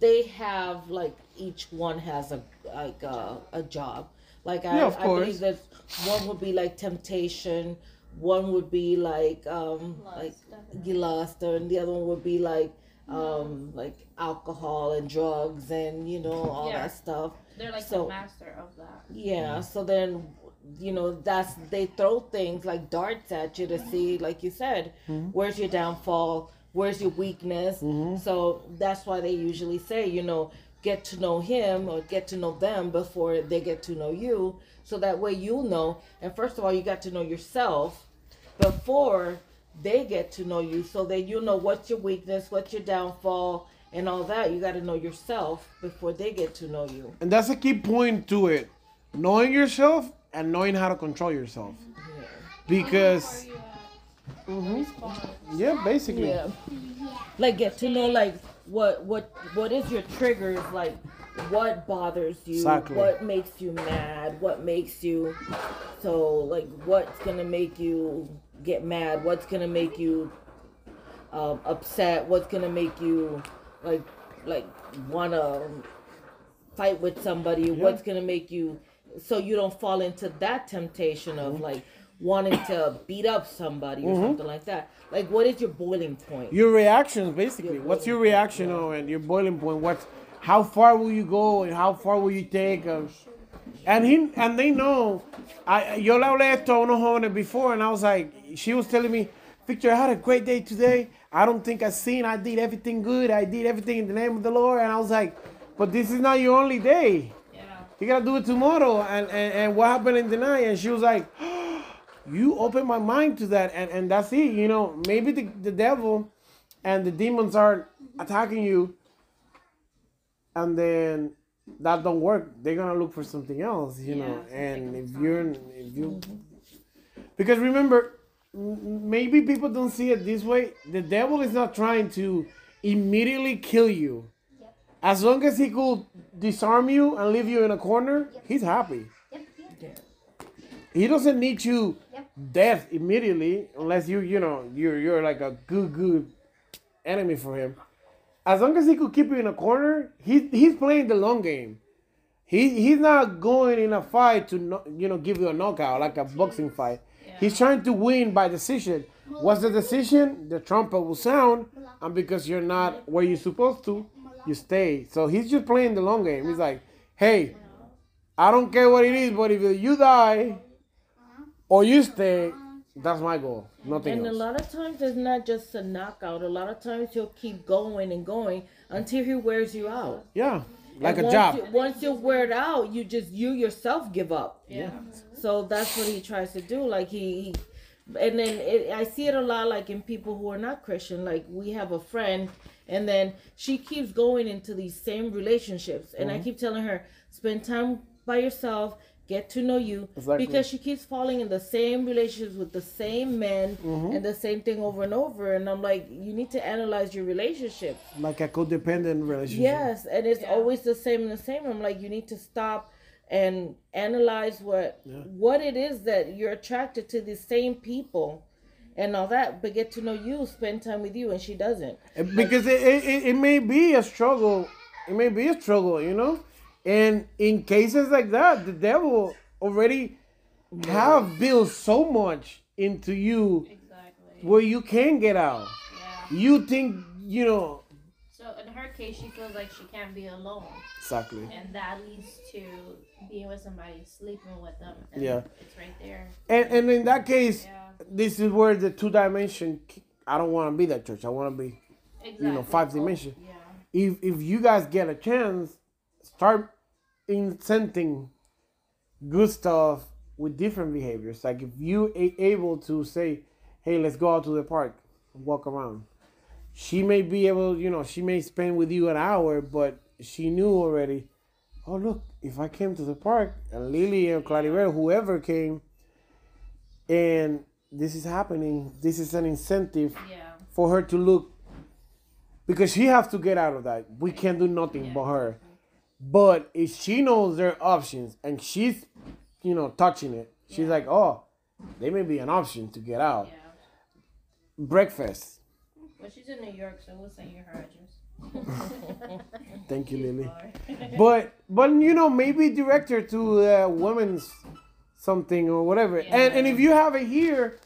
they have like each one has a like a, a job. Like I, Yeah, of I believe that one would be like temptation, one would be like um like definitely. lust, and the other one would be like um like alcohol and drugs and you know all Yeah. that stuff. They're like So- the master of that. Yeah, so then you know that's they throw things like darts at you to see, like you said, where's your downfall, where's your weakness. So that's why they usually say, you know, get to know him or get to know them before they get to know you, so that way you'll know. And first of all, you got to know yourself before they get to know you, so that you know what's your weakness, what's your downfall, and all that. You got to know yourself before they get to know you. And that's a key point to it. Knowing yourself and knowing how to control yourself. Because Mhm. yeah, basically. Yeah. Like get to know like what what what is your triggers like what bothers you Exactly. what makes you mad what makes you so like what's gonna make you get mad what's gonna make you um, upset what's gonna make you like like wanna fight with somebody what's gonna make you so you don't fall into that temptation of like wanting to beat up somebody or something like that like what is your boiling point Your reactions, basically. Your What's your boiling point, reaction on and your boiling point? What's how far will you go and how far will you take? Um, and he and they know. I yo le hablé esto a unos jóvenes before, and I was like, she was telling me, Victor, I had a great day today. I don't think I seen. I did everything good. I did everything in the name of the Lord. And I was like, but this is not your only day. Yeah. You gotta do it tomorrow. And and, and what happened in the night? And she was like, you open my mind to that, and and that's it. You know, maybe the the devil and the demons are attacking you, and then that don't work. They're gonna look for something else. You know, and something if you're if you because remember, maybe people don't see it this way. The devil is not trying to immediately kill you. As long as he could disarm you and leave you in a corner, he's happy. Yep, yep. He doesn't need you death immediately unless you you know you're you're like a good good enemy for him. As long as he could keep you in a corner, he he's playing the long game. He he's not going in a fight to no, you know give you a knockout like a boxing fight. He's trying to win by decision. What's the decision? The trumpet will sound, and because you're not where you're supposed to, you stay. So he's just playing the long game. He's like, hey, I don't care what it is, but if you die or you stay, that's my goal. Nothing And a lot of times it's not just a knockout. A lot of times he'll keep going and going until he wears you out. Yeah, like And a once job. You, once you wear it out, you just you yourself give up. Yeah. So that's what he tries to do. Like he, he and then it, I see it a lot, like in people who are not Christian. Like we have a friend, and then she keeps going into these same relationships, and Mm-hmm. I keep telling her, spend time by yourself, get to know you, Exactly. because she keeps falling in the same relationships with the same men Mm-hmm. and the same thing over and over. And I'm like, you need to analyze your relationships. Like a codependent relationship. Yes, and it's always the same and the same. I'm like, you need to stop and analyze what what it is that you're attracted to the same people and all that, but get to know you, spend time with you, and she doesn't. because it, it, it, it may be a struggle it may be a struggle you know and in cases like that the devil already have built so much into you Exactly. where you can get out Yeah. you think you know So in her case, she feels like she can't be alone, exactly and that leads to being with somebody, sleeping with them. And Yeah. It's right there. and, and in that case Yeah. this is where the two dimension i don't want to be that church i want to be Exactly. you know five dimension Yeah. if if you guys get a chance, start incenting good stuff with different behaviors. Like if you a- able to say, "Hey, let's go out to the park, and walk around," she may be able, you know, she may spend with you an hour, but she knew already. Oh look, if I came to the park and Lily and Claribel, whoever came, and this is happening, this is an incentive Yeah. for her to look because she has to get out of that. We can't do nothing but her. But if she knows their options and she's, you know, touching it, she's like, oh, they may be an option to get out. Yeah. Breakfast. But she's in New York, so we'll send you her address. Thank you, Lily. But but you know maybe direct her to uh, women's something or whatever. And and if you have it here,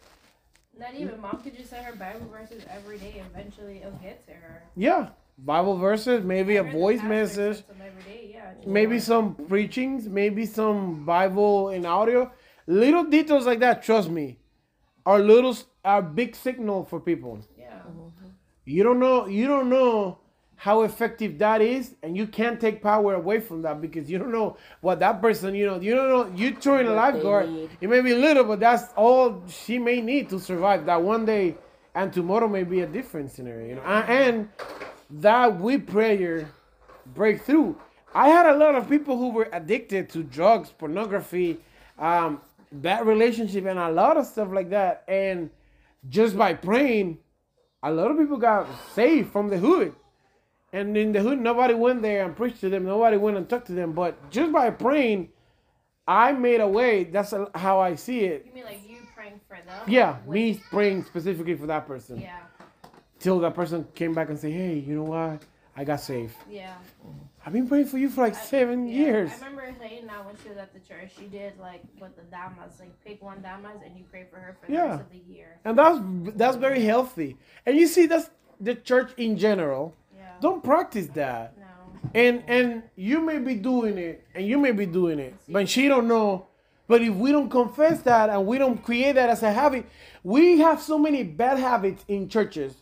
Not even mom could just send her Bible verses every day. Eventually, it'll get to her. yeah, Bible verses, maybe a Her and the voice message. sends them every day, yeah. maybe some preachings, maybe some Bible in audio, little details like that. Trust me, are little are big signal for people. Yeah. You don't know, you don't know how effective that is, and you can't take power away from that because you don't know what that person, you know, you don't know. You in a lifeguard, it may be little, but that's all she may need to survive that one day, and tomorrow may be a different scenario, you know. And that with prayer breakthrough. I had a lot of people who were addicted to drugs, pornography, um, bad relationship, and a lot of stuff like that. And just by praying, a lot of people got saved from the hood. And in the hood, nobody went there and preached to them. Nobody went and talked to them. But just by praying, I made a way. That's how I see it. You mean like you praying for them? Yeah, me praying specifically for that person. Yeah. Till that person came back and say, "Hey, you know what? I got saved. Yeah. I've been praying for you for like seven Yeah. years." I remember saying that when she was at the church, she did like with the damas, like pick one damas and you pray for her for the Yeah. rest of the year. and that's that's very healthy. And you see, that's the church in general. Yeah. Don't practice that. No. And and you may be doing it, and you may be doing it, but she don't know. But if we don't confess that and we don't create that as a habit, we have so many bad habits in churches,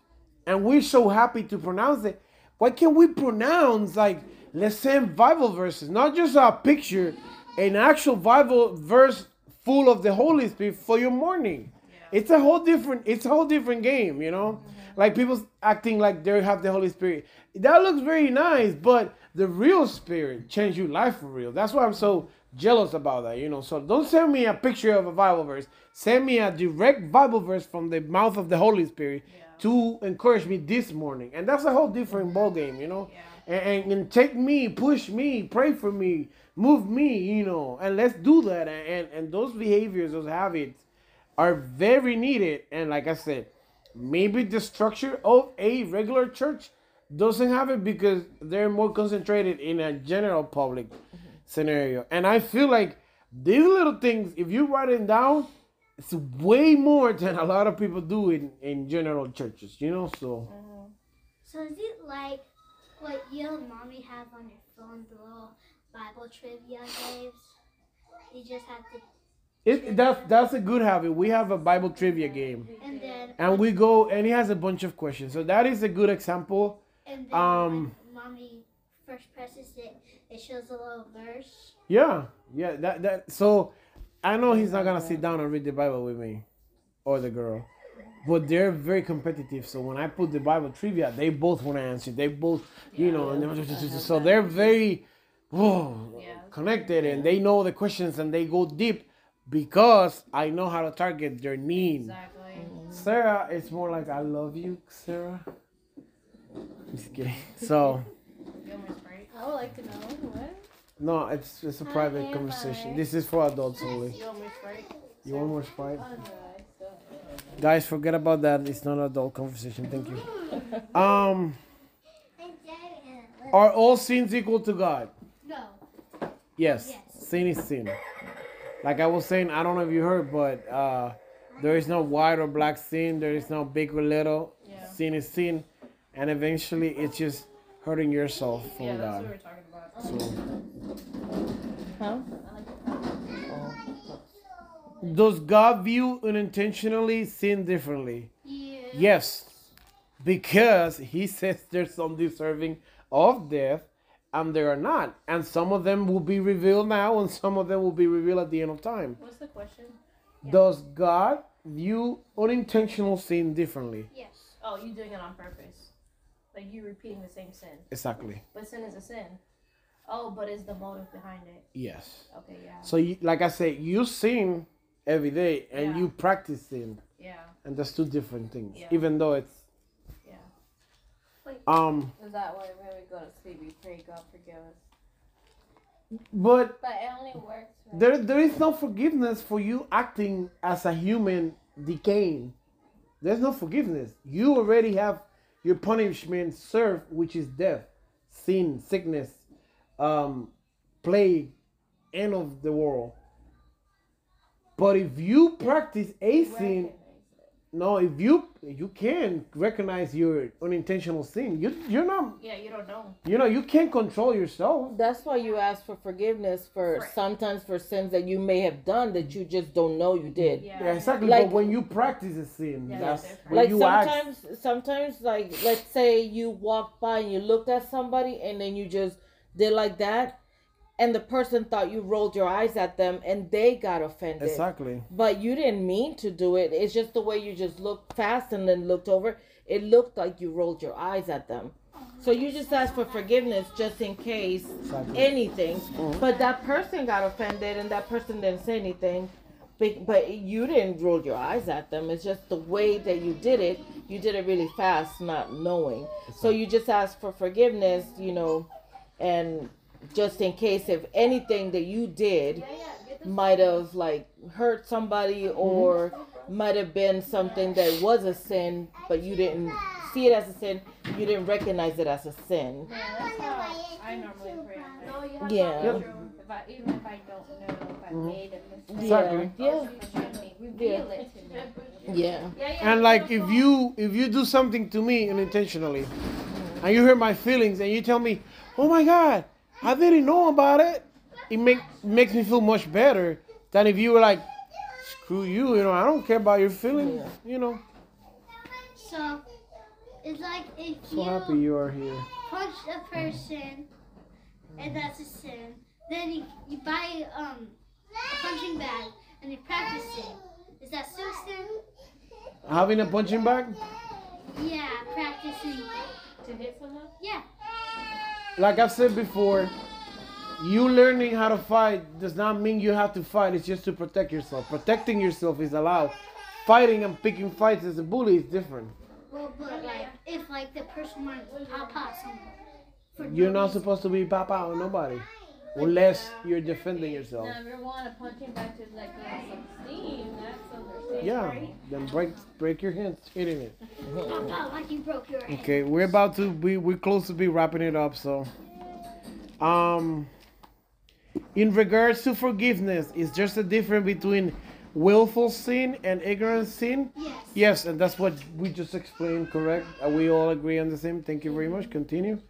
and we're so happy to pronounce it. Why can't we pronounce like let's send Bible verses, not just a picture, an actual Bible verse full of the Holy Spirit for your morning? It's a whole different. It's a whole different game, you know. Mm-hmm. Like people acting like they have the Holy Spirit. That looks very nice, but the real Spirit changed your life for real. That's why I'm so jealous about that, you know. So don't send me a picture of a Bible verse. Send me a direct Bible verse from the mouth of the Holy Spirit to encourage me this morning, and that's a whole different ball game, you know. And, and, and take me, push me, pray for me, move me, you know, and let's do that. And and, and those behaviors, those habits are very needed. And like I said, maybe the structure of a regular church doesn't have it because they're more concentrated in a general public mm-hmm. scenario. And I feel like these little things, if you write it down, it's way more than a lot of people do in, in general churches, you know? So So is it like what you and mommy have on your phone, the little Bible trivia games? You just have to, it that's that's a good habit. We have a Bible trivia game. and then And we go and it has a bunch of questions. So that is a good example. and then um, when mommy first presses it, it shows a little verse. Yeah, yeah. That that. So I know he's not gonna sit down and read the Bible with me, or the girl, but they're very competitive. So when I put the Bible trivia, they both want to answer. They both, you know, and they're- so they're very, whoa, connected, and they know the questions and they go deep because I know how to target their need. Exactly. Sarah, it's more like I love you, Sarah. Just kidding. So You want more Sprite? I would like to know what. No, it's it's a private am conversation. This is for adults only. You want more Sprite? You want more Sprite? Oh no, I still. Guys, forget about that. It's not an adult conversation. Thank you. Um, are all sins equal to God? No. Yes. Yes. Sin is sin. Like I was saying, I don't know if you heard, but uh, there is no white or black sin. There is no big or little. Yeah. Sin is sin, and eventually it's just hurting yourself from Yeah, that's what God. we're talking about. So, Huh? Oh. does God view unintentionally sin differently? Yeah. Yes, because he says there's some deserving of death and there are not. And some of them will be revealed now and some of them will be revealed at the end of time. What's the question? Does God view unintentional sin differently? Yes. Oh, you're doing it on purpose. Like you repeating the same sin. Exactly. But sin is a sin. Oh, but it's the motive behind it? Yes. Okay, yeah. So, you, like I said, you sin every day and Yeah. you practice sin. Yeah, And that's two different things. Yeah. Even though it's. yeah. Um, Is that why when we go to sleep we pray God forgive us? but But it only works. Right? There, there is no forgiveness for you acting as a human decaying. There's no forgiveness. You already have your punishment served, which is death, sin, sickness, um, plague, end of the world. But if you practice a sin, no, if you you can recognize your unintentional sin, you you're not Yeah, you don't know. you know you can't control yourself. That's why you ask for forgiveness for Right. sometimes for sins that you may have done that you just don't know you did. Yeah. Yeah, exactly. Like- but when you practice a sin, Yeah, that's when like you act. sometimes sometimes like let's say you walked by and you looked at somebody and then you just did like that and the person thought you rolled your eyes at them and they got offended. Exactly. but you didn't mean to do it. It's just the way you just looked fast and then looked over. It looked like you rolled your eyes at them. So you just ask for forgiveness just in case Exactly. anything. Mm-hmm. But that person got offended and that person didn't say anything. But, but you didn't roll your eyes at them. It's just the way that you did it. You did it really fast not knowing. So you just ask for forgiveness you know and just in case if anything that you did might have like hurt somebody or might have been something that was a sin but you didn't see it as a sin you didn't recognize it as a sin Yeah, that's I normally pray. No, you Yeah. to Yep. If I, even if I don't know if I Mhm. made a mistake, Exactly. yeah forgive me. Reveal it to me. yeah And like if you if you do something to me unintentionally, and you hurt my feelings, and you tell me, "Oh my God, I didn't know about it," it make makes me feel much better than if you were like, "Screw you," you know, I don't care about your feelings, you know. So it's like if So happy you you are here. punch a person and that's a sin, then you, you buy um a punching bag and you practice it. Is that still a sin? Having a punching bag, Yeah, practicing. To hit someone? Yeah. Like I've said before, you learning how to fight does not mean you have to fight. It's just to protect yourself. Protecting yourself is allowed. Fighting and picking fights as a bully is different. Well, but like if like the person wanted to pop out someone. You're not supposed to be pop out on nobody. Unless you're defending yourself. Now, if you want to punch him back to like uh, some steam, that's understandable. Yeah. right? Then break break your hands hitting it. Like you broke your hand. Okay, we're about to be we're close to be wrapping it up. So, um, in regards to forgiveness, is just a difference between willful sin and ignorant sin? Yes. Yes, and that's what we just explained. Correct? We all agree on the same? Thank you very much. Continue.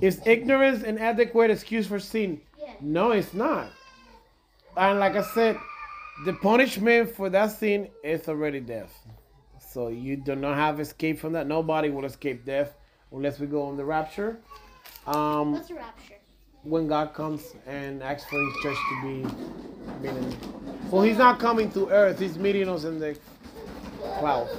Is ignorance an adequate excuse for sin? Yes. No, it's not. And like I said, the punishment for that sin is already death. So you do not have escape from that. Nobody will escape death unless we go on the rapture. Um, What's a rapture? when God comes and asks for His church to be meeting. Well, He's not coming to earth. He's meeting us in the clouds.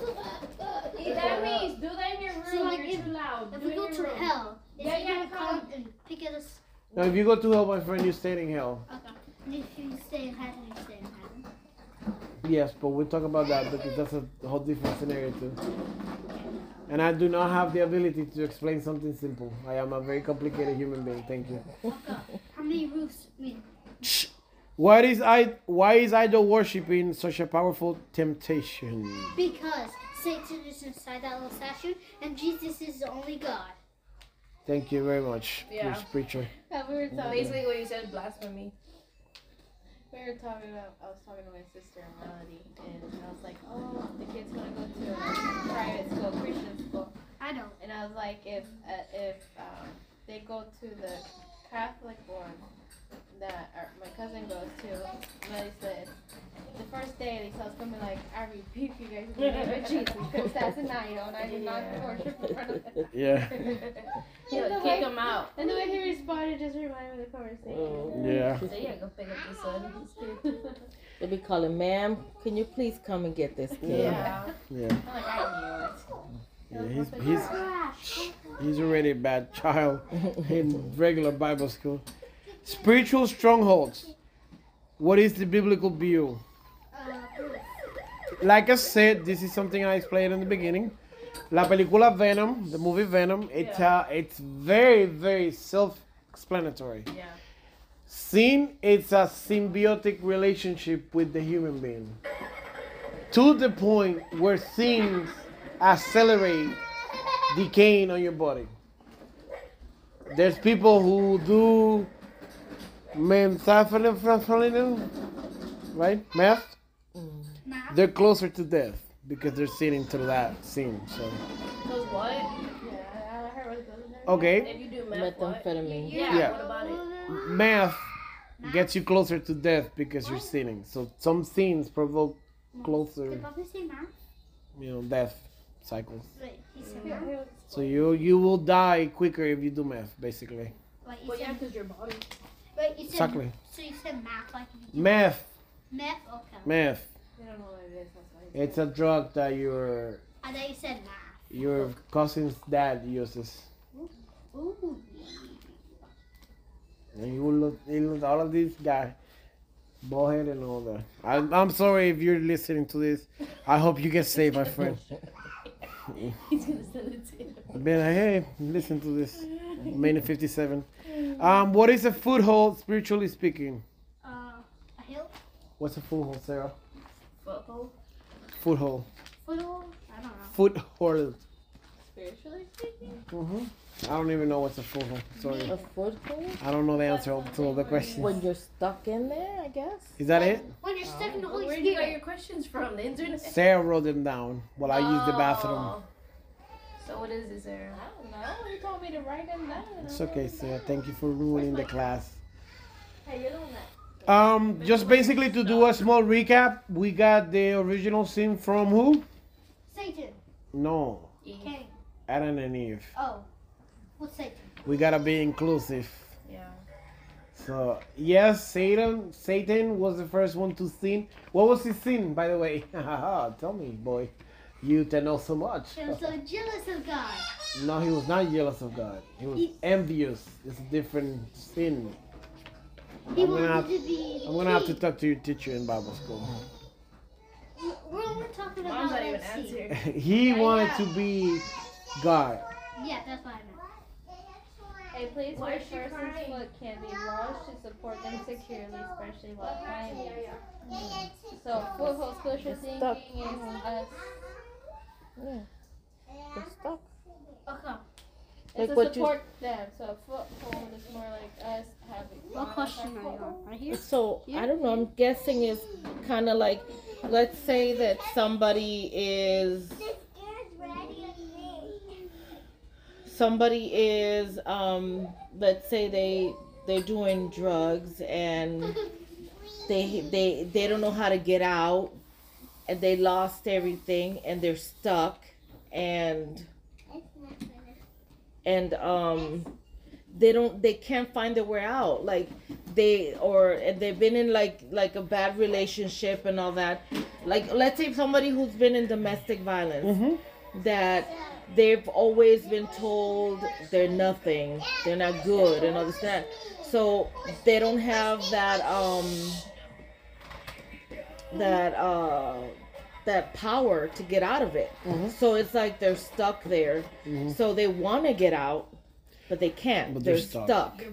That means do that in your room. So, like, You're if- too loud. If do we go to room. hell, is Yeah, he yeah, gonna come. come and pick at us? Now, if you go to hell, my friend, you stay in hell. Okay. If you stay in heaven, you stay in heaven. Yes, but we'll talk about that because that's a whole different scenario too. And I do not have the ability to explain something simple. I am a very complicated human being. Thank you. Okay. How many roofs? I mean, What is I? Why is idol worshiping such a powerful temptation? because Satan is inside that little statue, and Jesus is the only God. Thank you very much, Yeah. Preacher. Yeah, we were talking, basically what you said, blasphemy. We were talking about, I was talking to my sister Melody, and I was like, oh, the kid's gonna go to a private school, Christian school. I know. And I was like, if uh, if um, they go to the Catholic one that our, my cousin goes to, Melody said, the first day they saw us coming like, I rebuke you guys in the name of Jesus, because that's an idol, and I did not Yeah. worship in front of them. Yeah, He'll kick way- him out. And the way he responded just reminded me of the conversation. Oh yeah. So yeah, go pick up your son. He's cute. They be calling, ma'am, can you please come and get this kid? Yeah. Yeah, I'm like, I knew it. yeah. He's he's he's already a bad child in regular Bible school. Spiritual strongholds. What is the biblical view? Like I said, this is something I explained in the beginning. La película Venom, the movie Venom, it's uh, it's very very self-explanatory. Yeah. Sin, it's a symbiotic relationship with the human being, to the point where things accelerate decaying on your body. There's people who do methamphetamine, right? Meth Math. they're closer to death because they're sinning through that sin. So Cause what? Yeah, I I heard what okay, If you do meth. Methamphetamine. Yeah. Yeah. What about it? math gets you closer to death because you're sinning. So some sins provoke closer, Did Papa say math? you know, death cycles. Wait, he said math? So you you will die quicker if you do math, basically. Wait, you Well, yeah, cause your body. Wait, you said, Exactly. so you said math like you do Meth, meth? Okay. meth. They don't know what it is. That's why. It's a drug that your I thought you said math. your cousin's dad uses. Ooh. And you will look, you look all of these guys, ballhead and all that. I'm, I'm sorry if you're listening to this. I hope you get saved, my friend. He's gonna send it to you. Ben, hey, listen to this. Main 57. Um, what is a foothold, spiritually speaking? Uh, a hill? What's a foothold, Sarah? Foothold. Foothold. Foothold? I don't know. Foothold. Spiritually speaking. hmm I don't even know what's a foothold. Sorry. A foothold? I don't know the answer to all the questions. When you're stuck in there, I guess. Is that it? When you're stuck in the Holy Where do you get Spirit. your questions from? The internet. Sarah wrote them down while I used the bathroom. Oh. So what is it, Sarah? I don't know. You told me to write them down. It's okay, Sarah. Thank you for ruining the class. Hey, you're the one that. Um, just basically to do a small recap, we got the original sin from who? Satan. No, Cain. Adam and Eve. Oh. What's Satan? We gotta be inclusive. Yeah. So yes, Satan. Satan was the first one to sin. What was his sin, by the way? Tell me, boy. You to know so much. He was so jealous of God. No, he was not jealous of God. He was He- envious. It's a different sin. He I'm wanted gonna have- to be. I'm gonna have to talk to your teacher in Bible school. We're only talking about Mom's not even let's answering. he Yeah, wanted yeah. to be God. Yeah, that's what I meant. A place Why where a person's foot can be launched to support them securely, especially while climbing. So foothold spiritual thinking Stuck. is us. Yeah. They're stuck. Okay. It's Like to what you- support them. So foothold is more like us having. What question are you on? Right here? So I don't know. I'm guessing it's kind of like, let's say that somebody is somebody is um let's say they they're doing drugs and they they they don't know how to get out and they lost everything and they're stuck and and um they don't they can't find their way out. Like they or and they've been in like like a bad relationship and all that. Like let's say somebody who's been in domestic violence Mm-hmm. that they've always been told they're nothing they're not good and all this that. So they don't have that um that uh that power to get out of it Mhm. so it's like they're stuck there Mhm. so they want to get out but they can't But they're, they're stuck. stuck,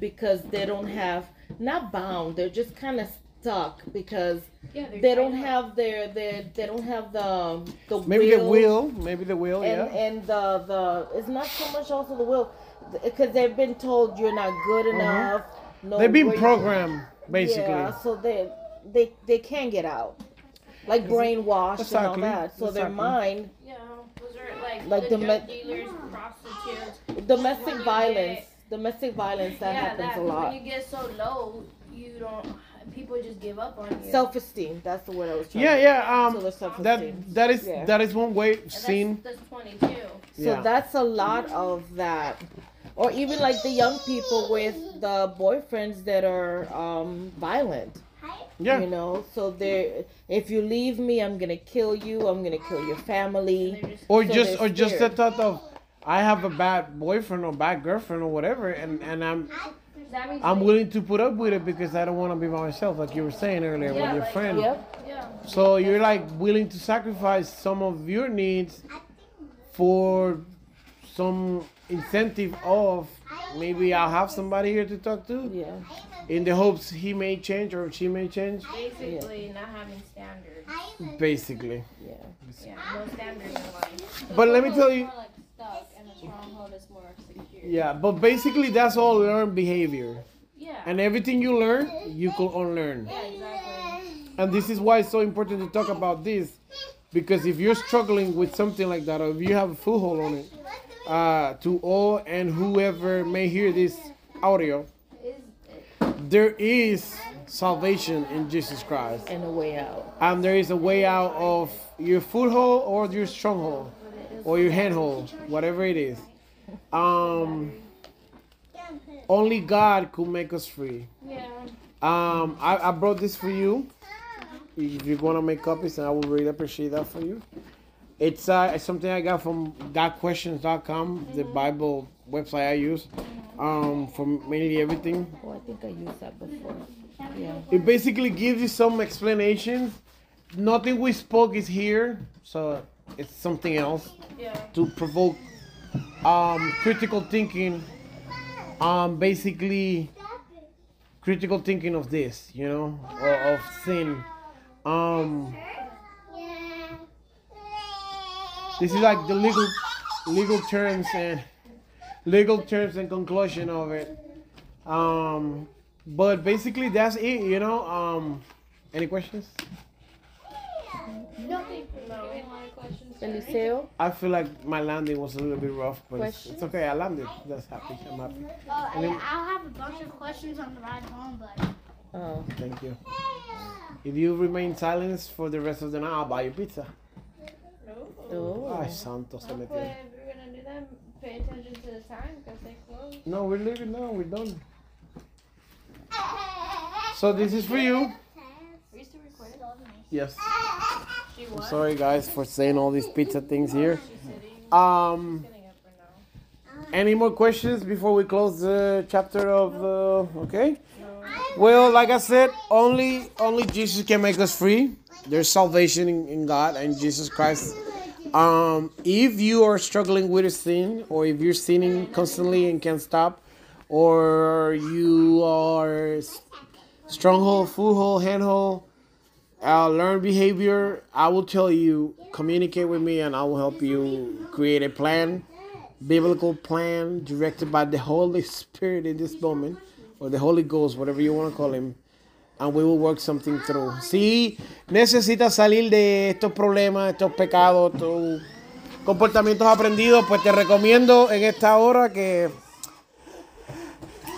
because they don't have not bound they're just kind of stuck because Yeah, they're don't tied up. have their, their they don't have the the Maybe the will will, maybe the will, and yeah. and the the it's not so much also the will because they've been told you're not good enough. Mm-hmm. They've been programmed, basically. Yeah, so they they they can't get out, like brainwashed Exactly, and all that. So their mind, Yeah, those are like, Like the the drug me- dealers, prostitutes. domestic When you violence, get- domestic violence that yeah, happens that, a 'cause lot. When you get so low, you don't. People just give up on you. Self esteem, that's the word I was trying. Yeah, to yeah. So Um, the self-esteem. that that is Yeah. that is one way And that's, seen. That's 22. So Yeah. that's a lot of that. Or even like the young people with the boyfriends that are um, violent. Yeah. You know, so there. if you leave me, I'm gonna kill you. I'm gonna kill your family. Just Or So just they're or just the thought of I have a bad boyfriend or bad girlfriend or whatever and, and I'm I'm willing to put up with it because I don't want to be by myself like you were saying earlier Yeah, with your like, friend. Yep. Yeah. So you're like willing to sacrifice some of your needs for some incentive of maybe I'll have somebody here to talk to Yeah. in the hopes he may change or she may change. Basically, not having standards. Basically. Yeah. Yeah, no standards in life. But let me tell you like stuck, and a stronghold is more secure. yeah, but basically that's all learned behavior. Yeah. And everything you learn, you could unlearn. yeah, exactly. And this is why it's so important to talk about this. Because if you're struggling with something like that, or if you have a foothold on it, uh, to all and whoever may hear this audio, there is salvation in Jesus Christ. And a way out. And there is a way out of your foothold or your stronghold or your handhold, whatever it is. Um, only God could make us free. Yeah. Um, I, I brought this for you. If you're gonna make copies, and I would really appreciate that for you. It's uh, something I got from GotQuestions.com, the Bible website I use, um, for mainly everything. Oh, I think I used that before. Yeah. It basically gives you some explanations. Nothing we spoke is here, so it's something else Yeah. to provoke um, critical thinking. Um, basically, critical thinking of this, you know, or of sin. Um, this is like the legal, legal terms and legal terms and conclusion of it. Um, but basically, that's it, you know. Um, any questions? Nothing. No. Any more questions? Eliseo? I feel like my landing was a little bit rough, but it's, it's okay. I landed. That's happy. I'm happy. Uh, And then- I'll have a bunch of questions on the ride home, but Oh. Thank you. If you remain silent for the rest of the night, I'll buy you pizza. Oh. Ay, santo se metió. if you're gonna do that, pay attention to the time because they close. No, we're leaving now. We're done. So this is for you. Are you still recording? Yes. She I'm sorry, guys, for saying all these pizza things here. Um, Getting up for now. any more questions before we close the chapter of? Uh, okay. Well, like I said, only only Jesus can make us free. There's salvation in, in God and Jesus Christ Um, if you are struggling with a sin, or if you're sinning constantly and can't stop, or you are stronghold, foothold, handhold, uh, learn behavior, I will tell you, communicate with me, and I will help you create a plan, biblical plan directed by the Holy Spirit in this moment, or the Holy Ghost, whatever you want to call him. And we will work something through. Si necesitas salir de estos problemas, estos pecados, estos comportamientos aprendidos, pues te recomiendo en esta hora que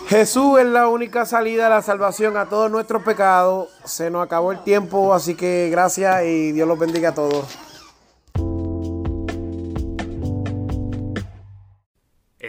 Jesús es la única salida a la salvación a todos nuestros pecados. Se nos acabó el tiempo, así que gracias y Dios los bendiga a todos.